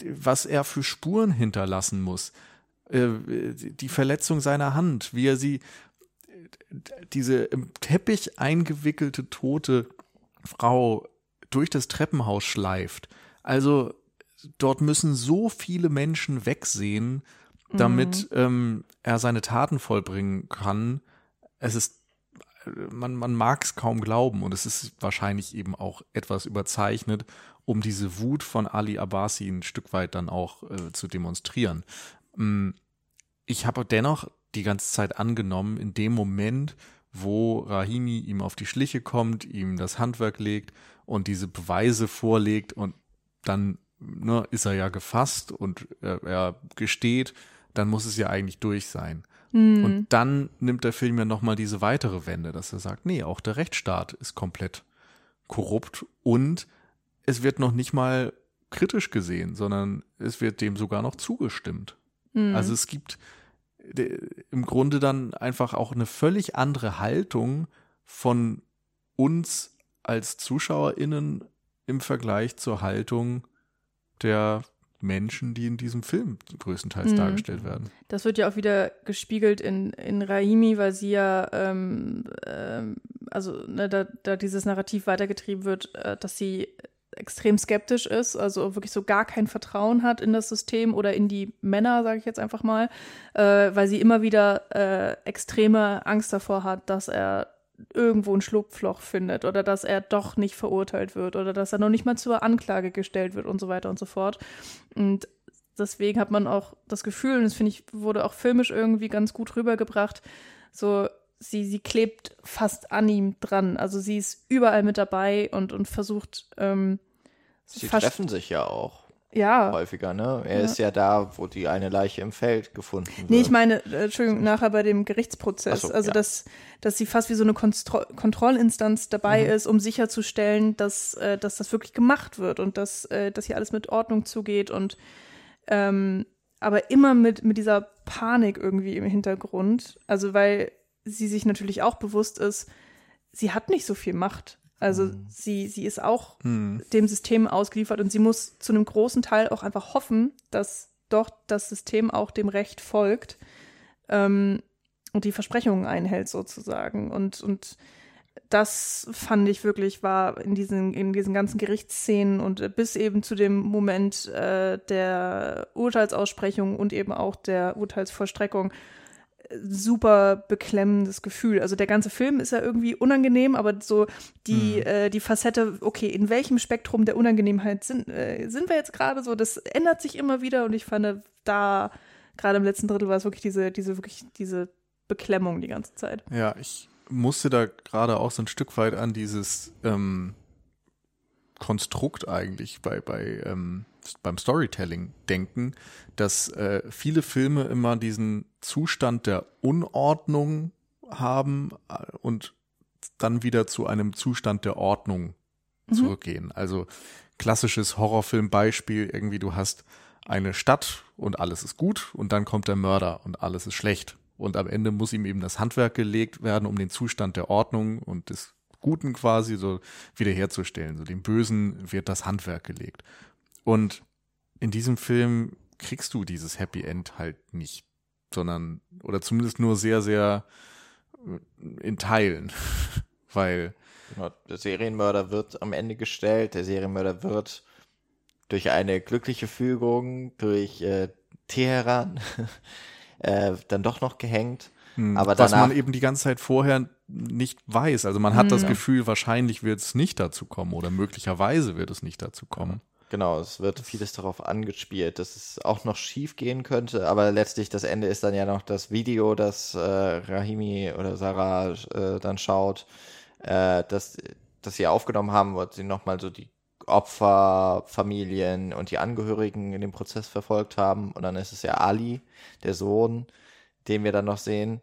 Was er für Spuren hinterlassen muss, äh, die Verletzung seiner Hand, wie er sie, diese im Teppich eingewickelte tote Frau durch das Treppenhaus schleift. Also dort müssen so viele Menschen wegsehen, damit ähm, er seine Taten vollbringen kann. Es ist, man, man mag es kaum glauben und es ist wahrscheinlich eben auch etwas überzeichnet, um diese Wut von Ali Abbasi ein Stück weit dann auch äh, zu demonstrieren. Mm, Ich habe dennoch die ganze Zeit angenommen, in dem Moment, wo Rahimi ihm auf die Schliche kommt, ihm das Handwerk legt und diese Beweise vorlegt und dann ne, ist er ja gefasst und er, er gesteht, dann muss es ja eigentlich durch sein. Und dann nimmt der Film ja nochmal diese weitere Wende, dass er sagt, nee, auch der Rechtsstaat ist komplett korrupt und es wird noch nicht mal kritisch gesehen, sondern es wird dem sogar noch zugestimmt. Also es gibt im Grunde dann einfach auch eine völlig andere Haltung von uns als ZuschauerInnen im Vergleich zur Haltung der Menschen, die in diesem Film größtenteils Mhm. dargestellt werden. Das wird ja auch wieder gespiegelt in, in Raimi, weil sie ja, ähm, ähm, also ne, da, da dieses Narrativ weitergetrieben wird, äh, dass sie extrem skeptisch ist, also wirklich so gar kein Vertrauen hat in das System oder in die Männer, sage ich jetzt einfach mal, äh, weil sie immer wieder äh, extreme Angst davor hat, dass er irgendwo ein Schlupfloch findet oder dass er doch nicht verurteilt wird oder dass er noch nicht mal zur Anklage gestellt wird und so weiter und so fort. Und deswegen hat man auch das Gefühl, und das finde ich, wurde auch filmisch irgendwie ganz gut rübergebracht, so sie, sie klebt fast an ihm dran. Also sie ist überall mit dabei und, und versucht ähm, Sie fast- treffen sich ja auch ja. häufiger, ne? Er Ja. ist ja da, wo die eine Leiche im Feld gefunden wird. Nee, ich meine, äh, Entschuldigung, nachher bei dem Gerichtsprozess. So, also, ja. dass, dass sie fast wie so eine Kontro Kontrollinstanz dabei Mhm. ist, um sicherzustellen, dass, äh, dass das wirklich gemacht wird und dass, äh, dass hier alles mit Ordnung zugeht und ähm, aber immer mit, mit dieser Panik irgendwie im Hintergrund. Also, weil sie sich natürlich auch bewusst ist, sie hat nicht so viel Macht. Also Mhm. sie, sie ist auch Hm. dem System ausgeliefert und sie muss zu einem großen Teil auch einfach hoffen, dass doch das System auch dem Recht folgt ähm, und die Versprechungen einhält sozusagen. Und, und das fand ich wirklich war in diesen, in diesen ganzen Gerichtsszenen und bis eben zu dem Moment äh, der Urteilsaussprechung und eben auch der Urteilsvollstreckung super beklemmendes Gefühl. Also der ganze Film ist ja irgendwie unangenehm, aber so die, äh, die Facette, okay, in welchem Spektrum der Unangenehmheit sind, äh, sind wir jetzt gerade so, das ändert sich immer wieder und ich fand da, gerade im letzten Drittel war es wirklich diese, diese, wirklich diese Beklemmung die ganze Zeit. Ja, ich musste da gerade auch so ein Stück weit an dieses ähm, Konstrukt eigentlich bei, bei ähm, beim Storytelling denken, dass äh, viele Filme immer diesen Zustand der Unordnung haben äh, und dann wieder zu einem Zustand der Ordnung Mhm. zurückgehen. Also klassisches Horrorfilmbeispiel, irgendwie du hast eine Stadt und alles ist gut und dann kommt der Mörder und alles ist schlecht. Und am Ende muss ihm eben das Handwerk gelegt werden, um den Zustand der Ordnung und des Guten quasi so wiederherzustellen. So dem Bösen wird das Handwerk gelegt. Und in diesem Film kriegst du dieses Happy End halt nicht, sondern, oder zumindest nur sehr, sehr äh, in Teilen. Weil Genau, Der Serienmörder wird am Ende gestellt. Der Serienmörder wird durch eine glückliche Fügung, durch äh, Teheran, äh, dann doch noch gehängt. Hm, Aber was danach- man eben die ganze Zeit vorher nicht weiß. Also man hat das Gefühl, wahrscheinlich wird es nicht dazu kommen oder möglicherweise wird es nicht dazu kommen. Genau, es wird vieles darauf angespielt, dass es auch noch schief gehen könnte, aber letztlich das Ende ist dann ja noch das Video, das äh, Rahimi oder Sarah äh, dann schaut, äh, das, das sie aufgenommen haben, wo sie nochmal so die Opfer, Familien und die Angehörigen in dem Prozess verfolgt haben. Und dann ist es ja Ali, der Sohn, den wir dann noch sehen.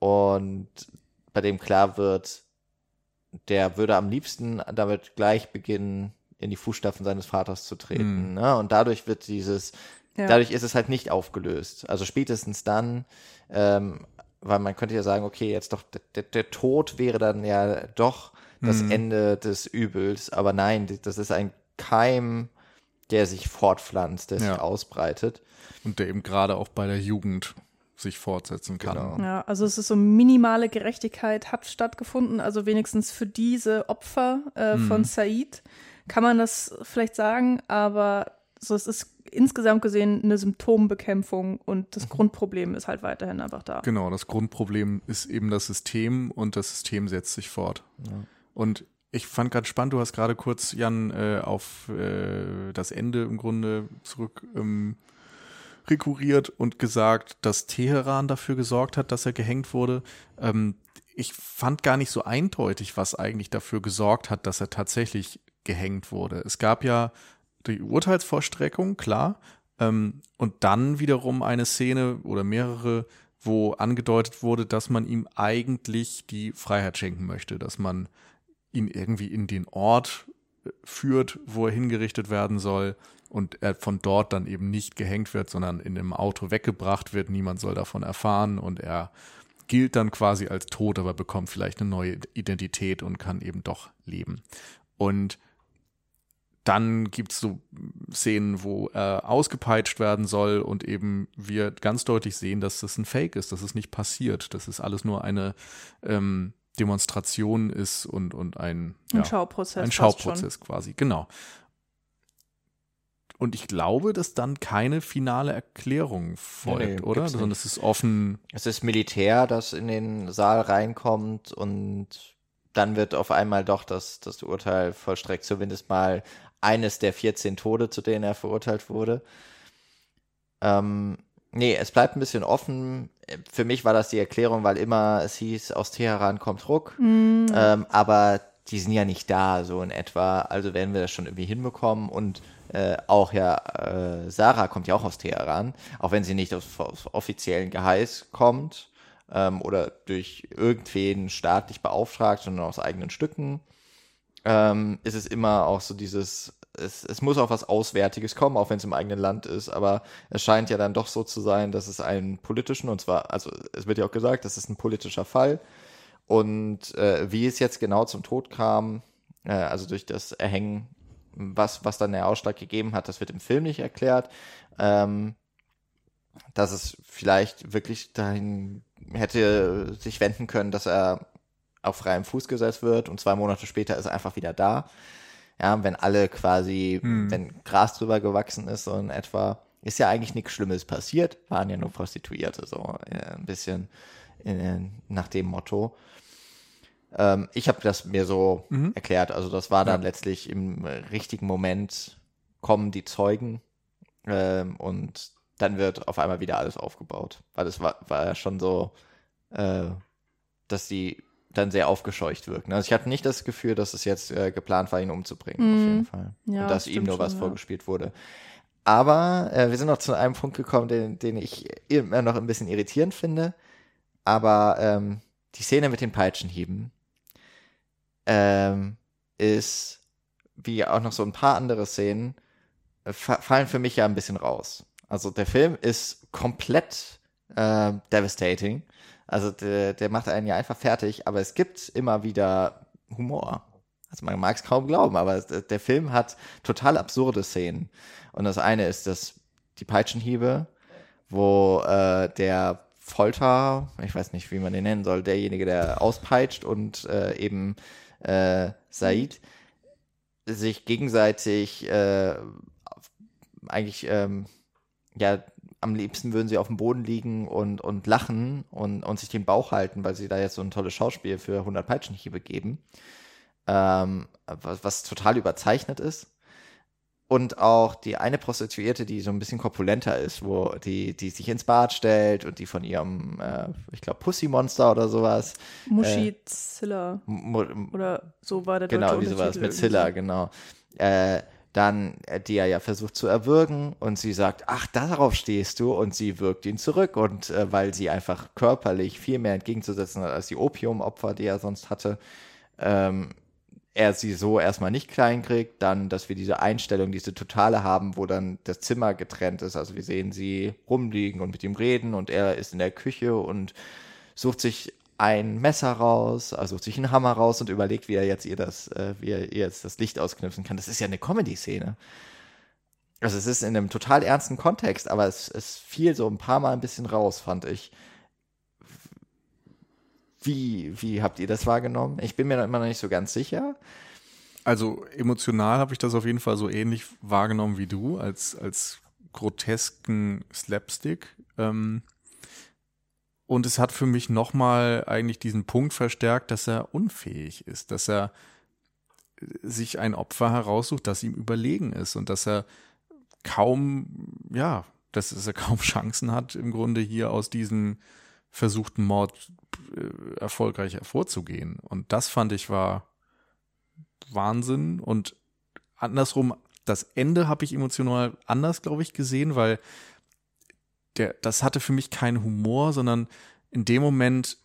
Und bei dem klar wird, der würde am liebsten damit gleich beginnen, in die Fußstapfen seines Vaters zu treten. Ne? Und dadurch wird dieses, Ja. dadurch ist es halt nicht aufgelöst. Also spätestens dann, ähm, weil man könnte ja sagen, okay, jetzt doch, der, der Tod wäre dann ja doch das Ende des Übels, aber nein, das ist ein Keim, der sich fortpflanzt, der Ja. sich ausbreitet. Und der eben gerade auch bei der Jugend sich fortsetzen kann. Genau. Ja, also es ist so minimale Gerechtigkeit hat stattgefunden, also wenigstens für diese Opfer äh, von Said kann man das vielleicht sagen, aber so es ist insgesamt gesehen eine Symptombekämpfung und das Grundproblem ist halt weiterhin einfach da. Genau, das Grundproblem ist eben das System und das System setzt sich fort. Und ich fand ganz spannend, du hast gerade kurz, Jan, äh, auf äh, das Ende im Grunde zurück ähm, rekurriert und gesagt, dass Teheran dafür gesorgt hat, dass er gehängt wurde. Ähm, ich fand gar nicht so eindeutig, was eigentlich dafür gesorgt hat, dass er tatsächlich gehängt wurde. Es gab ja die Urteilsvollstreckung, klar, ähm, und dann wiederum eine Szene oder mehrere, wo angedeutet wurde, dass man ihm eigentlich die Freiheit schenken möchte, dass man ihn irgendwie in den Ort äh, führt, wo er hingerichtet werden soll und er von dort dann eben nicht gehängt wird, sondern in einem Auto weggebracht wird. Niemand soll davon erfahren und er gilt dann quasi als tot, aber bekommt vielleicht eine neue Identität und kann eben doch leben. Und dann gibt's so Szenen, wo er ausgepeitscht werden soll und eben wir ganz deutlich sehen, dass das ein Fake ist, dass es nicht passiert, dass es alles nur eine ähm, Demonstration ist und, und ein, Ein ja, Schauprozess. ein. Schauprozess quasi, genau. Und ich glaube, dass dann keine finale Erklärung folgt, nee, oder? gibt's Sondern nicht. es ist offen. Es ist Militär, das in den Saal reinkommt und dann wird auf einmal doch das, das Urteil vollstreckt, zumindest mal eines der 14 Tode, zu denen er verurteilt wurde. Ähm, nee, es bleibt ein bisschen offen. Für mich war das die Erklärung, weil immer es hieß, aus Teheran kommt Ruck, Mhm. ähm, aber die sind ja nicht da, so in etwa. Also werden wir das schon irgendwie hinbekommen und äh, auch ja, äh, Sarah kommt ja auch aus Teheran, auch wenn sie nicht aus, aus offiziellen Geheiß kommt ähm, oder durch irgendwen staatlich beauftragt, sondern aus eigenen Stücken, ähm, ist es immer auch so dieses, es, es muss auch was Auswärtiges kommen, auch wenn es im eigenen Land ist, aber es scheint ja dann doch so zu sein, dass es einen politischen, und zwar, also es wird ja auch gesagt, das ist ein politischer Fall, und äh, wie es jetzt genau zum Tod kam, äh, also durch das Erhängen, was, was dann der Ausschlag gegeben hat, das wird im Film nicht erklärt. Ähm, dass es vielleicht wirklich dahin hätte sich wenden können, dass er auf freiem Fuß gesetzt wird und zwei Monate später ist er einfach wieder da. Ja, wenn alle quasi, Hm. wenn Gras drüber gewachsen ist, so in etwa, ist ja eigentlich nichts Schlimmes passiert, waren ja nur Prostituierte, so äh, ein bisschen äh, nach dem Motto. Ähm, ich habe das mir so Mhm. erklärt. Also das war dann Ja. letztlich im richtigen Moment kommen die Zeugen ähm, und dann wird auf einmal wieder alles aufgebaut. Weil es war, war ja schon so, äh, dass die dann sehr aufgescheucht wirken. Also ich hatte nicht das Gefühl, dass es jetzt äh, geplant war, ihn umzubringen, auf Mhm. jeden Fall. Ja, und dass ihm nur was schon, ja. vorgespielt wurde. Aber äh, wir sind noch zu einem Punkt gekommen, den, den ich immer noch ein bisschen irritierend finde. Aber ähm, die Szene mit den Peitschenhieben ähm, ist, wie auch noch so ein paar andere Szenen, äh, fa fallen für mich ja ein bisschen raus. Also der Film ist komplett äh, devastating. Also der, der macht einen ja einfach fertig, aber es gibt immer wieder Humor. Also man mag es kaum glauben, aber der Film hat total absurde Szenen. Und das eine ist das, die Peitschenhiebe, wo äh, der Folter, ich weiß nicht, wie man den nennen soll, derjenige, der auspeitscht und äh, eben äh, Said sich gegenseitig äh, eigentlich ähm, ja am liebsten würden sie auf dem Boden liegen und, und lachen und, und sich den Bauch halten, weil sie da jetzt so ein tolles Schauspiel für 100 Peitschenhiebe geben, ähm, was, was total überzeichnet ist. Und auch die eine Prostituierte, die so ein bisschen korpulenter ist, wo die, die sich ins Bad stellt und die von ihrem, äh, ich glaube, Pussy-Monster oder sowas. Muschi Zilla Mo- oder so war der Genau, wie sowas mit Zilla, genau. Äh, dann, äh, die er ja versucht zu erwürgen und sie sagt, ach, darauf stehst du und sie wirkt ihn zurück und äh, weil sie einfach körperlich viel mehr entgegenzusetzen hat als die Opiumopfer, die er sonst hatte, ähm, er sie so erstmal nicht klein kriegt, dann, dass wir diese Einstellung, diese totale haben, wo dann das Zimmer getrennt ist. Also wir sehen sie rumliegen und mit ihm reden und er ist in der Küche und sucht sich ein Messer raus, also sucht sich einen Hammer raus und überlegt, wie er jetzt ihr das, äh, wie er ihr jetzt das Licht ausknüpfen kann. Das ist ja eine Comedy-Szene. Also es ist in einem total ernsten Kontext, aber es, es fiel so ein paar Mal ein bisschen raus, fand ich. Wie, wie habt ihr das wahrgenommen? Ich bin mir da immer noch nicht so ganz sicher. Also emotional habe ich das auf jeden Fall so ähnlich wahrgenommen wie du, als, als grotesken Slapstick. Ähm, und es hat für mich nochmal eigentlich diesen Punkt verstärkt, dass er unfähig ist, dass er sich ein Opfer heraussucht, das ihm überlegen ist und dass er kaum, ja, dass er kaum Chancen hat, im Grunde hier aus diesem versuchten Mord äh, erfolgreich hervorzugehen. Und das fand ich war Wahnsinn. Und andersrum, das Ende habe ich emotional anders, glaube ich, gesehen, weil der, das hatte für mich keinen Humor, sondern in dem Moment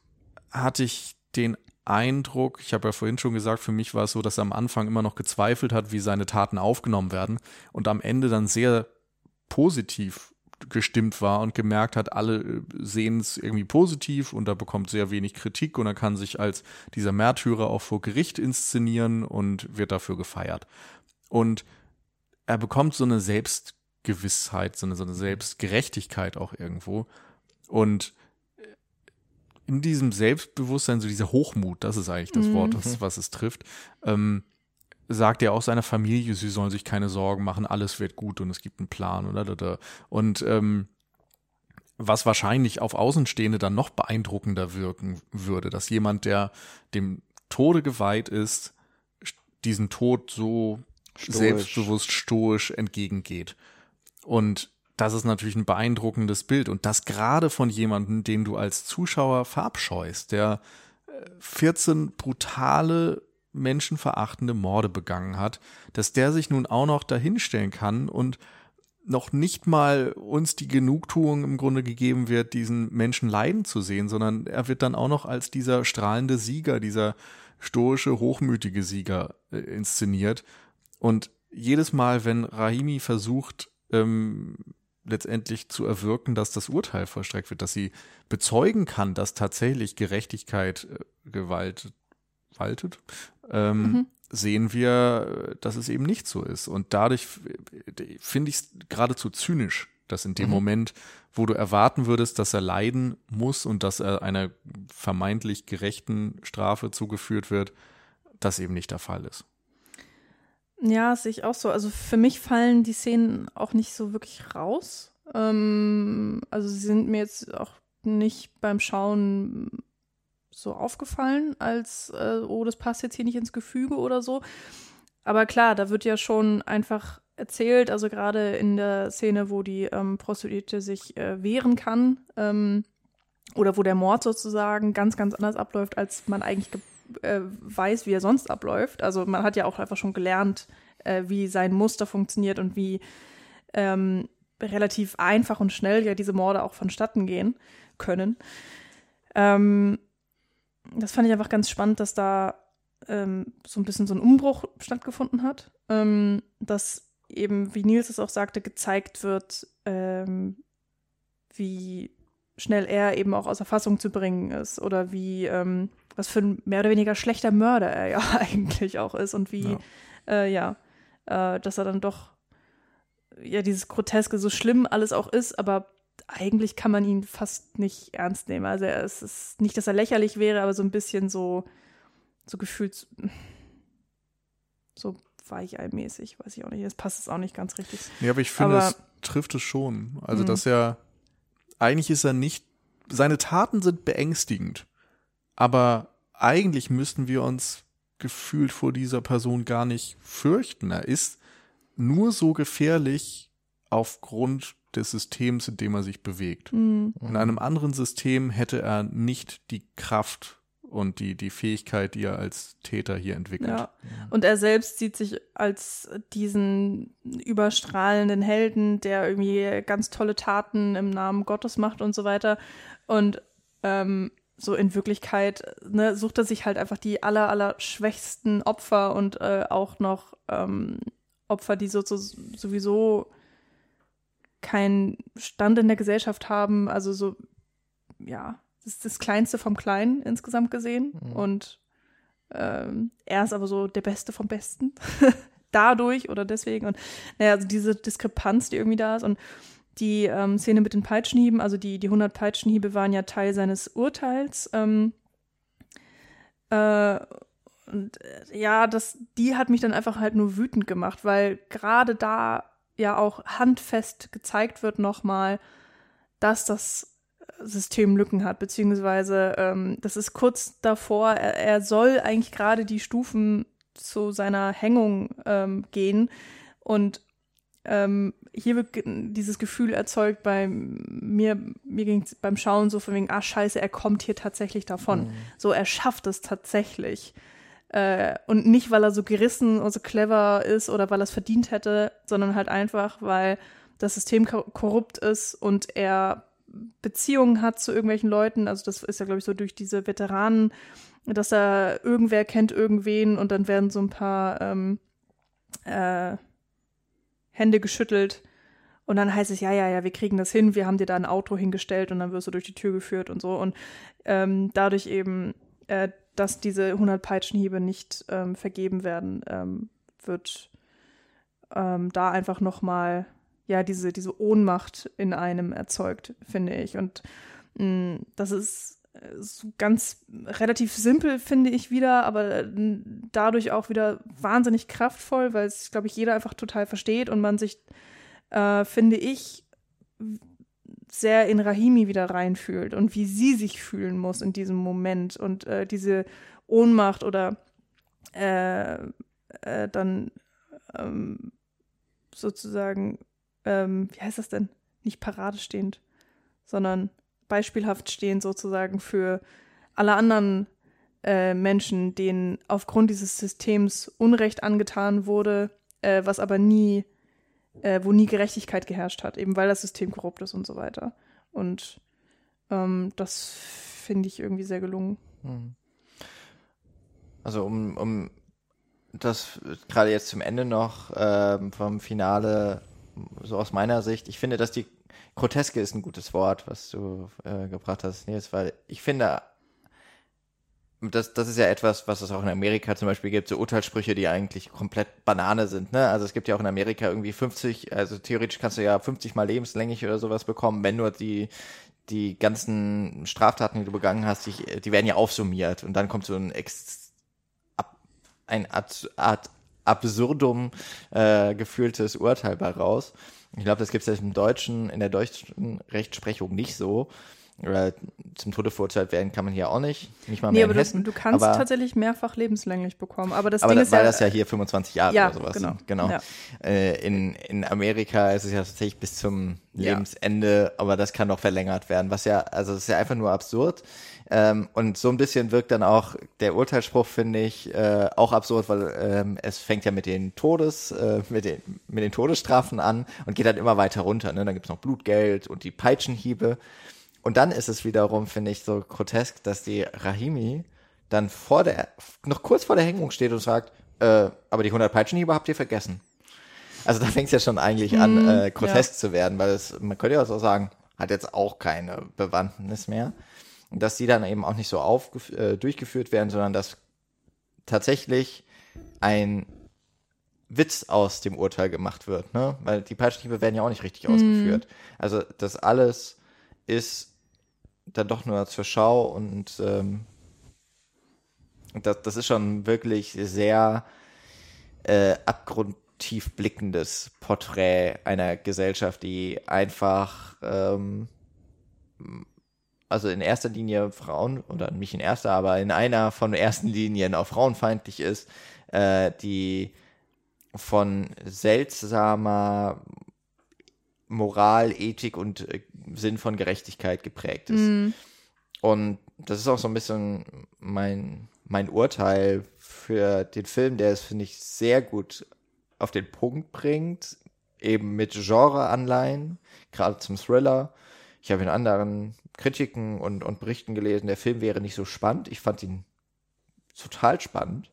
hatte ich den Eindruck, ich habe ja vorhin schon gesagt, für mich war es so, dass er am Anfang immer noch gezweifelt hat, wie seine Taten aufgenommen werden und am Ende dann sehr positiv gestimmt war und gemerkt hat, alle äh, sehen es irgendwie positiv und er bekommt sehr wenig Kritik und er kann sich als dieser Märtyrer auch vor Gericht inszenieren und wird dafür gefeiert. Und er bekommt so eine Selbstgewissheit, so eine, so eine Selbstgerechtigkeit auch irgendwo. Und in diesem Selbstbewusstsein, so dieser Hochmut, das ist eigentlich das mhm. Wort, was, was es trifft, ähm, sagt er auch seiner Familie, sie sollen sich keine Sorgen machen, alles wird gut und es gibt einen Plan oder und ähm, was wahrscheinlich auf Außenstehende dann noch beeindruckender wirken würde, dass jemand, der dem Tode geweiht ist, diesen Tod so stoisch. selbstbewusst stoisch entgegengeht. Und das ist natürlich ein beeindruckendes Bild und das gerade von jemandem, den du als Zuschauer verabscheust, der 14 äh, brutale menschenverachtende Morde begangen hat, dass der sich nun auch noch dahinstellen kann und noch nicht mal uns die Genugtuung im Grunde gegeben wird, diesen Menschen leiden zu sehen, sondern er wird dann auch noch als dieser strahlende Sieger, dieser stoische, hochmütige Sieger äh, inszeniert. Und jedes Mal, wenn Rahimi versucht, ähm, letztendlich zu erwirken, dass das Urteil vollstreckt wird, dass sie bezeugen kann, dass tatsächlich Gerechtigkeit äh, Gewalt waltet, ähm, mhm. sehen wir, dass es eben nicht so ist. Und dadurch finde ich es geradezu zynisch, dass in dem mhm. Moment, wo du erwarten würdest, dass er leiden muss und dass er einer vermeintlich gerechten Strafe zugeführt wird, das eben nicht der Fall ist. Ja, sehe ich auch so. Also für mich fallen die Szenen auch nicht so wirklich raus. Ähm, also sie sind mir jetzt auch nicht beim Schauen so aufgefallen, als, äh, oh, das passt jetzt hier nicht ins Gefüge oder so. Aber klar, da wird ja schon einfach erzählt, also gerade in der Szene, wo die ähm, Prostituierte sich äh, wehren kann, ähm, oder wo der Mord sozusagen ganz, ganz anders abläuft, als man eigentlich äh, weiß, wie er sonst abläuft. Also man hat ja auch einfach schon gelernt, äh, wie sein Muster funktioniert und wie ähm, relativ einfach und schnell ja diese Morde auch vonstatten gehen können. Ähm, das fand ich einfach ganz spannend, dass da ähm, so ein bisschen so ein Umbruch stattgefunden hat. Ähm, dass eben, wie Nils es auch sagte, gezeigt wird, ähm, wie schnell er eben auch außer Fassung zu bringen ist oder wie, ähm, was für ein mehr oder weniger schlechter Mörder er ja eigentlich auch ist und wie, ja, äh, ja äh, dass er dann doch, ja, dieses Groteske, so schlimm alles auch ist, aber eigentlich kann man ihn fast nicht ernst nehmen. Also er, es ist nicht, dass er lächerlich wäre, aber so ein bisschen so, so gefühlt so weicheimäßig, weiß ich auch nicht. Das passt es auch nicht ganz richtig. Ja, aber ich finde, aber, es trifft es schon. Also, mh. dass er, eigentlich ist er nicht, seine Taten sind beängstigend, aber eigentlich müssten wir uns gefühlt vor dieser Person gar nicht fürchten. Er ist nur so gefährlich aufgrund des Systems, in dem er sich bewegt. Mhm. In einem anderen System hätte er nicht die Kraft und die, die Fähigkeit, die er als Täter hier entwickelt. Ja. Und er selbst sieht sich als diesen überstrahlenden Helden, der irgendwie ganz tolle Taten im Namen Gottes macht und so weiter. Und ähm, so in Wirklichkeit ne, sucht er sich halt einfach die aller, aller schwächsten Opfer und äh, auch noch ähm, Opfer, die so, so, sowieso keinen Stand in der Gesellschaft haben. Also so, ja, das ist das Kleinste vom Kleinen insgesamt gesehen. Mhm. Und ähm, er ist aber so der Beste vom Besten. Dadurch oder deswegen. Und naja, also diese Diskrepanz, die irgendwie da ist. Und die ähm, Szene mit den Peitschenhieben, also die, die 100 Peitschenhiebe waren ja Teil seines Urteils. Ähm, äh, und äh, ja, das, die hat mich dann einfach halt nur wütend gemacht, weil gerade da ja auch handfest gezeigt wird nochmal, dass das System Lücken hat, beziehungsweise ähm, das ist kurz davor, er, er soll eigentlich gerade die Stufen zu seiner Hängung ähm, gehen und ähm, hier wird dieses Gefühl erzeugt bei mir, mir ging es beim Schauen so von wegen, ah scheiße, er kommt hier tatsächlich davon. Mhm. So, er schafft es tatsächlich. Äh, und nicht, weil er so gerissen und so clever ist oder weil er es verdient hätte, sondern halt einfach, weil das System korrupt ist und er Beziehungen hat zu irgendwelchen Leuten. Also das ist ja, glaube ich, so durch diese Veteranen, dass er irgendwer kennt irgendwen und dann werden so ein paar ähm, äh, Hände geschüttelt. Und dann heißt es, ja, ja, ja, wir kriegen das hin, wir haben dir da ein Auto hingestellt und dann wirst du durch die Tür geführt und so. Und ähm, dadurch eben, äh, dass diese 100 Peitschenhiebe nicht ähm, vergeben werden, ähm, wird ähm, da einfach nochmal, ja, diese, diese Ohnmacht in einem erzeugt, finde ich. Und mh, mm, das ist so ganz relativ simpel, finde ich wieder, aber dadurch auch wieder wahnsinnig kraftvoll, weil es, glaube ich, jeder einfach total versteht und man sich, äh, finde ich, sehr in Rahimi wieder reinfühlt und wie sie sich fühlen muss in diesem Moment und äh, diese Ohnmacht oder äh, äh, dann ähm, sozusagen, ähm, wie heißt das denn? Nicht paradestehend, sondern beispielhaft stehen sozusagen für alle anderen äh, Menschen, denen aufgrund dieses Systems Unrecht angetan wurde, äh, was aber nie, äh, wo nie Gerechtigkeit geherrscht hat, eben weil das System korrupt ist und so weiter. Und ähm, das finde ich irgendwie sehr gelungen. Hm. Also um, um das gerade jetzt zum Ende noch ähm, vom Finale, so aus meiner Sicht, ich finde, dass die Groteske ist ein gutes Wort, was du äh, gebracht hast, Nils, weil ich finde, das, das ist ja etwas, was es auch in Amerika zum Beispiel gibt, so Urteilssprüche, die eigentlich komplett Banane sind. Ne? Also es gibt ja auch in Amerika irgendwie 50, also theoretisch kannst du ja 50 mal lebenslänglich oder sowas bekommen, wenn nur die, die ganzen Straftaten, die du begangen hast, die, die werden ja aufsummiert und dann kommt so ein Ex, ab, ein Art, Art absurdum äh, gefühltes Urteil bei raus. Ich glaube, das gibt es im Deutschen, in der deutschen Rechtsprechung nicht so. Oder zum Tode verurteilt werden kann man hier auch nicht. Nicht mal mehr nee, aber in Hessen. Du, du kannst aber, tatsächlich mehrfach lebenslänglich bekommen. Aber das aber Ding da, ist weil ja, das ja hier 25 Jahre ja, oder sowas genau, sind. Genau. Ja. Äh, in, in Amerika ist es ja tatsächlich bis zum Lebensende, aber das kann noch verlängert werden. Was ja, also es ist ja einfach nur absurd. Ähm, und so ein bisschen wirkt dann auch der Urteilsspruch, finde ich, äh, auch absurd, weil ähm, es fängt ja mit den Todes, äh, mit den, mit den Todesstrafen an und geht dann immer weiter runter. Ne? Dann gibt's noch Blutgeld und die Peitschenhiebe. Und dann ist es wiederum, finde ich, so grotesk, dass die Rahimi dann vor der, noch kurz vor der Hängung steht und sagt, äh, aber die 100 Peitschenhiebe habt ihr vergessen. Also da fängt es ja schon eigentlich hm, an, äh, grotesk ja. zu werden, weil es, man könnte ja auch so sagen, hat jetzt auch keine Bewandtnis mehr dass die dann eben auch nicht so auf, äh, durchgeführt werden, sondern dass tatsächlich ein Witz aus dem Urteil gemacht wird, ne? Weil die Peitschenhiebe werden ja auch nicht richtig mhm. ausgeführt. Also das alles ist dann doch nur zur Schau und ähm, das, das ist schon wirklich sehr äh, abgrundtief blickendes Porträt einer Gesellschaft, die einfach ähm, also in erster Linie Frauen, oder nicht in erster, aber in einer von ersten Linien auch frauenfeindlich ist, äh, die von seltsamer Moral, Ethik und äh, Sinn von Gerechtigkeit geprägt ist. Mm. Und das ist auch so ein bisschen mein, mein Urteil für den Film, der es, finde ich, sehr gut auf den Punkt bringt, eben mit Genreanleihen, gerade zum Thriller ich habe in anderen Kritiken und, und Berichten gelesen, der Film wäre nicht so spannend. Ich fand ihn total spannend.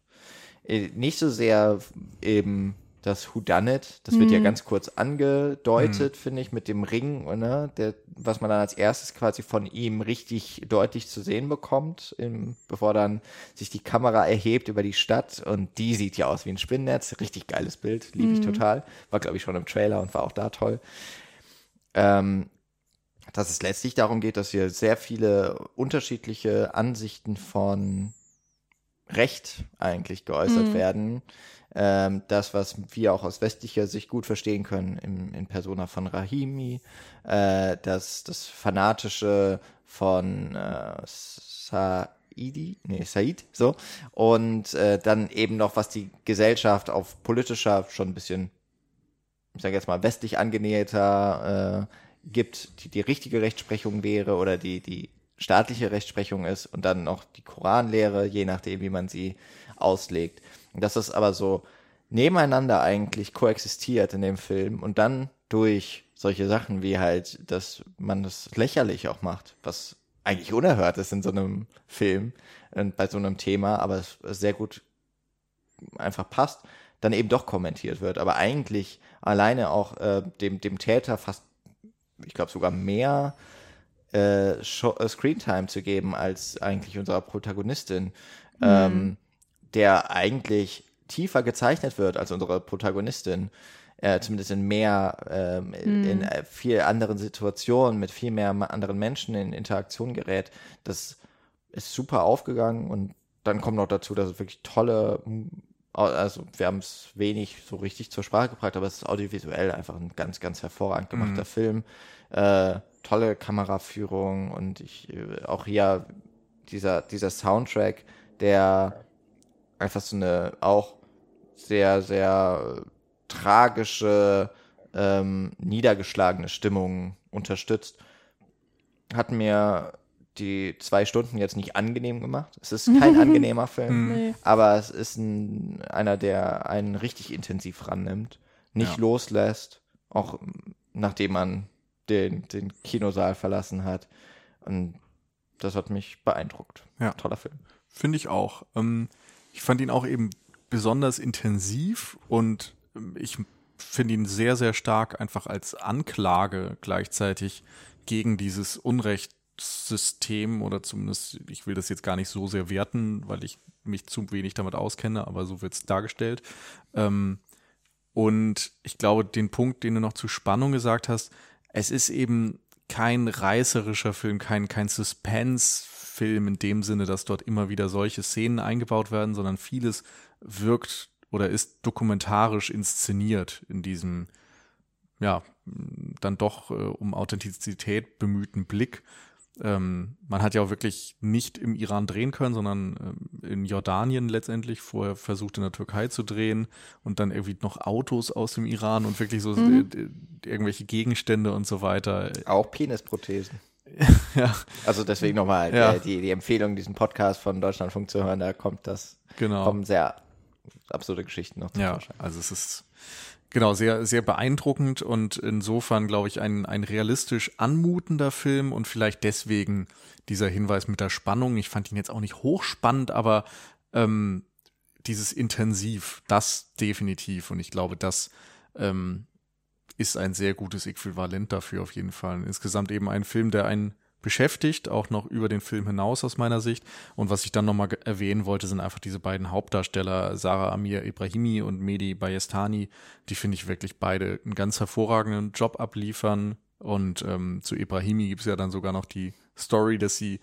Äh, nicht so sehr eben das Who Done It, das wird ja Mhm. ganz kurz angedeutet, finde ich, mit dem Ring, ne, der, was man dann als erstes quasi von ihm richtig deutlich zu sehen bekommt, im, bevor dann sich die Kamera erhebt über die Stadt und die sieht ja aus wie ein Spinnennetz, richtig geiles Bild, liebe ich total, war glaube ich schon im Trailer und war auch da toll. Ähm, dass es letztlich darum geht, dass hier sehr viele unterschiedliche Ansichten von Recht eigentlich geäußert Mhm. werden. Ähm, das, was wir auch aus westlicher Sicht gut verstehen können, im, in Persona von Rahimi, äh, das, das Fanatische von äh, Saidi, nee, Said, so, und äh, dann eben noch, was die Gesellschaft auf politischer schon ein bisschen, ich sage jetzt mal, westlich angenäherter äh, gibt, die die richtige Rechtsprechung wäre oder die, die staatliche Rechtsprechung ist und dann noch die Koranlehre, je nachdem, wie man sie auslegt. Und dass das aber so nebeneinander eigentlich koexistiert in dem Film und dann durch solche Sachen wie halt, dass man das lächerlich auch macht, was eigentlich unerhört ist in so einem Film und bei so einem Thema, aber es sehr gut einfach passt, dann eben doch kommentiert wird. Aber eigentlich alleine auch äh, dem, dem Täter fast, ich glaube sogar mehr äh, äh, Screentime zu geben als eigentlich unserer Protagonistin, ähm, der eigentlich tiefer gezeichnet wird als unsere Protagonistin. Äh, zumindest in mehr, ähm, in äh, viel anderen Situationen, mit viel mehr anderen Menschen in Interaktion gerät. Das ist super aufgegangen und dann kommt noch dazu, dass es wirklich tolle, also wir haben es wenig so richtig zur Sprache gebracht, aber es ist audiovisuell einfach ein ganz, ganz hervorragend gemachter Film. Äh, tolle Kameraführung und ich äh, auch hier dieser, dieser Soundtrack, der einfach so eine auch sehr, sehr tragische, ähm, niedergeschlagene Stimmung unterstützt, hat mir die zwei Stunden jetzt nicht angenehm gemacht. Es ist kein angenehmer Film, Nee. aber es ist ein, einer, der einen richtig intensiv rannimmt, nicht Ja. loslässt, auch nachdem man den, den Kinosaal verlassen hat. Und das hat mich beeindruckt. Ja. Toller Film. Finde ich auch. Ähm, ich fand ihn auch eben besonders intensiv und ähm, ich finde ihn sehr, sehr stark einfach als Anklage gleichzeitig gegen dieses Unrechtssystem oder zumindest, ich will das jetzt gar nicht so sehr werten, weil ich mich zu wenig damit auskenne, aber so wird es dargestellt. Ähm, und ich glaube, den Punkt, den du noch zu Spannung gesagt hast, es ist eben kein reißerischer Film, kein, kein Suspense-Film in dem Sinne, dass dort immer wieder solche Szenen eingebaut werden, sondern vieles wirkt oder ist dokumentarisch inszeniert in diesem, ja, dann doch äh, um Authentizität bemühten Blick. Ähm, man hat ja auch wirklich nicht im Iran drehen können, sondern ähm, in Jordanien letztendlich vorher versucht in der Türkei zu drehen und dann irgendwie noch Autos aus dem Iran und wirklich so äh, äh, irgendwelche Gegenstände und so weiter. Auch Penisprothesen. Ja, Also deswegen nochmal Ja. äh, die, die Empfehlung, diesen Podcast von Deutschlandfunk zu hören, da kommt das, genau. kommen sehr absurde Geschichten noch Ja, Vorschein. also es ist genau sehr, sehr beeindruckend und insofern, glaube ich, ein, ein realistisch anmutender Film und vielleicht deswegen dieser Hinweis mit der Spannung. Ich fand ihn jetzt auch nicht hochspannend, aber ähm, dieses Intensiv, das definitiv. Und ich glaube, das ähm, ist ein sehr gutes Äquivalent dafür auf jeden Fall. Insgesamt eben ein Film, der einen beschäftigt, auch noch über den Film hinaus aus meiner Sicht. Und was ich dann nochmal erwähnen wollte, sind einfach diese beiden Hauptdarsteller, Sarah Amir Ibrahimi und Mehdi Bayestani. Die finde ich wirklich beide einen ganz hervorragenden Job abliefern. Und ähm, zu Ibrahimi gibt es ja dann sogar noch die Story, dass sie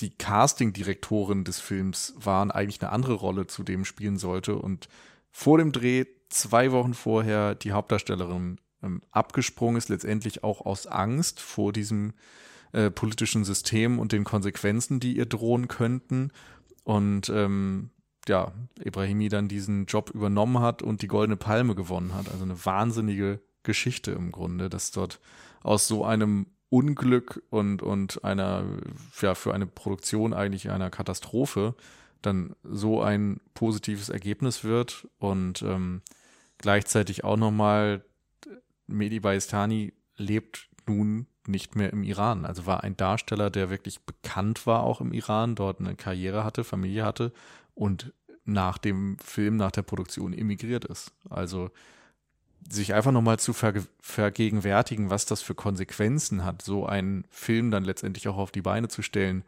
die Casting-Direktorin des Films waren, eigentlich eine andere Rolle zu dem spielen sollte. Und vor dem Dreh, zwei Wochen vorher, die Hauptdarstellerin ähm, abgesprungen ist, letztendlich auch aus Angst vor diesem äh, politischen System und den Konsequenzen, die ihr drohen könnten. Und ähm, ja, Ibrahimi dann diesen Job übernommen hat und die Goldene Palme gewonnen hat. Also eine wahnsinnige Geschichte im Grunde, dass dort aus so einem Unglück und, und einer, ja, für eine Produktion eigentlich einer Katastrophe dann so ein positives Ergebnis wird und ähm, gleichzeitig auch nochmal Mehdi Baistani lebt nun nicht mehr im Iran. Also war ein Darsteller, der wirklich bekannt war auch im Iran, dort eine Karriere hatte, Familie hatte und nach dem Film, nach der Produktion emigriert ist. Also sich einfach nochmal zu verge vergegenwärtigen, was das für Konsequenzen hat, so einen Film dann letztendlich auch auf die Beine zu stellen,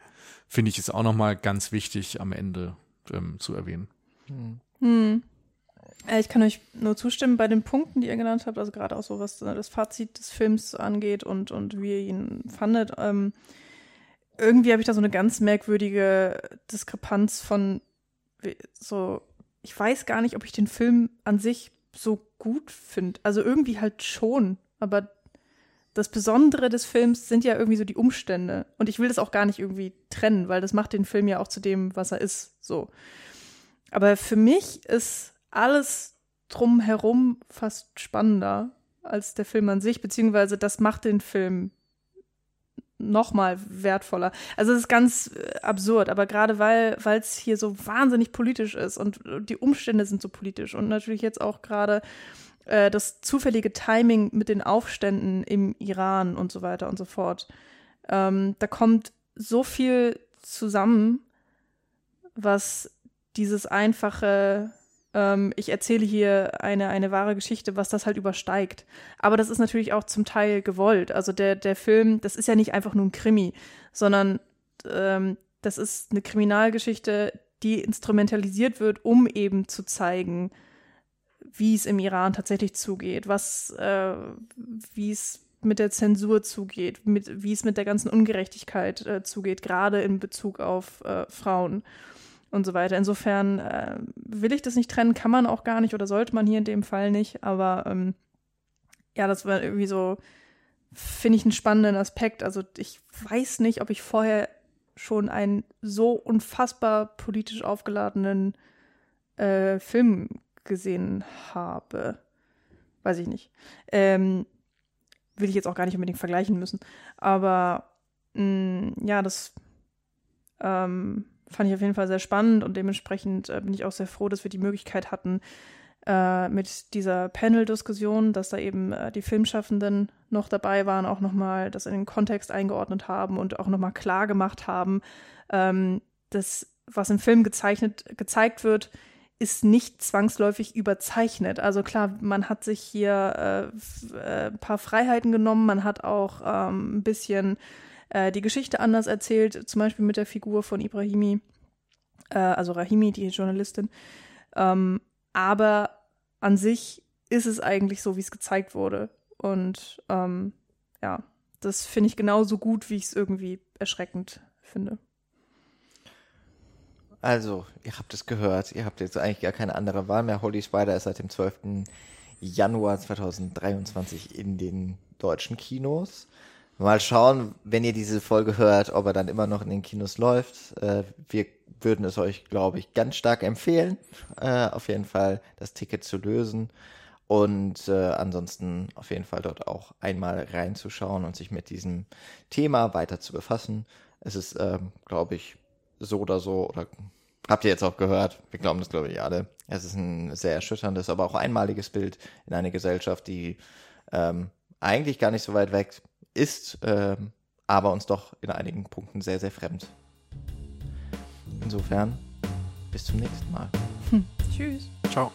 finde ich es auch nochmal ganz wichtig am Ende ähm, zu erwähnen. Hm. Hm. Ich kann euch nur zustimmen bei den Punkten, die ihr genannt habt, also gerade auch so, was das Fazit des Films angeht und, und wie ihr ihn fandet. Ähm, irgendwie habe ich da so eine ganz merkwürdige Diskrepanz von so, ich weiß gar nicht, ob ich den Film an sich so gut finde. Also irgendwie halt schon, aber das Besondere des Films sind ja irgendwie so die Umstände. Und ich will das auch gar nicht irgendwie trennen, weil das macht den Film ja auch zu dem, was er ist. So. Aber für mich ist alles drumherum fast spannender als der Film an sich, beziehungsweise das macht den Film noch mal wertvoller. Also es ist ganz äh, absurd, aber gerade weil es hier so wahnsinnig politisch ist und die Umstände sind so politisch und natürlich jetzt auch gerade äh, das zufällige Timing mit den Aufständen im Iran und so weiter und so fort. Ähm, da kommt so viel zusammen, was dieses einfache ähm, ich erzähle hier eine, eine wahre Geschichte, was das halt übersteigt. Aber das ist natürlich auch zum Teil gewollt. Also der, der Film, das ist ja nicht einfach nur ein Krimi, sondern ähm, das ist eine Kriminalgeschichte, die instrumentalisiert wird, um eben zu zeigen, wie es im Iran tatsächlich zugeht, was, äh, wie es mit der Zensur zugeht, wie es mit der ganzen Ungerechtigkeit äh, zugeht, gerade in Bezug auf äh, Frauen und so weiter. Insofern äh, will ich das nicht trennen, kann man auch gar nicht oder sollte man hier in dem Fall nicht. Aber ähm, ja, das war irgendwie so, finde ich einen spannenden Aspekt. Also ich weiß nicht, ob ich vorher schon einen so unfassbar politisch aufgeladenen äh, Film gesehen habe. Weiß ich nicht. Ähm, will ich jetzt auch gar nicht unbedingt vergleichen müssen. Aber mh, mm, ja, das ähm, fand ich auf jeden Fall sehr spannend und dementsprechend äh, bin ich auch sehr froh, dass wir die Möglichkeit hatten, äh, mit dieser Panel-Diskussion, dass da eben äh, die Filmschaffenden noch dabei waren, auch nochmal das in den Kontext eingeordnet haben und auch nochmal klar gemacht haben, ähm, dass was im Film gezeichnet, gezeigt wird, ist nicht zwangsläufig überzeichnet. Also klar, man hat sich hier äh, äh ein paar Freiheiten genommen, man hat auch ähm, ein bisschen äh, die Geschichte anders erzählt, zum Beispiel mit der Figur von Ibrahimi, äh, also Rahimi, die Journalistin. Ähm, aber an sich ist es eigentlich so, wie es gezeigt wurde. Und ähm, ja, das finde ich genauso gut, wie ich es irgendwie erschreckend finde. Also, ihr habt es gehört, ihr habt jetzt eigentlich gar keine andere Wahl mehr. Holy Spider ist seit dem 12. Januar 2023 in den deutschen Kinos. Mal schauen, wenn ihr diese Folge hört, ob er dann immer noch in den Kinos läuft. Äh, wir würden es euch, glaube ich, ganz stark empfehlen, äh, auf jeden Fall das Ticket zu lösen. Und äh, ansonsten auf jeden Fall dort auch einmal reinzuschauen und sich mit diesem Thema weiter zu befassen. Es ist, ähm, glaube ich, so oder so, oder habt ihr jetzt auch gehört, wir glauben das, glaube ich, alle. Es ist ein sehr erschütterndes, aber auch einmaliges Bild in einer Gesellschaft, die ähm, eigentlich gar nicht so weit weg ist, äh, aber uns doch in einigen Punkten sehr, sehr fremd. Insofern, bis zum nächsten Mal. Hm. Tschüss. Ciao.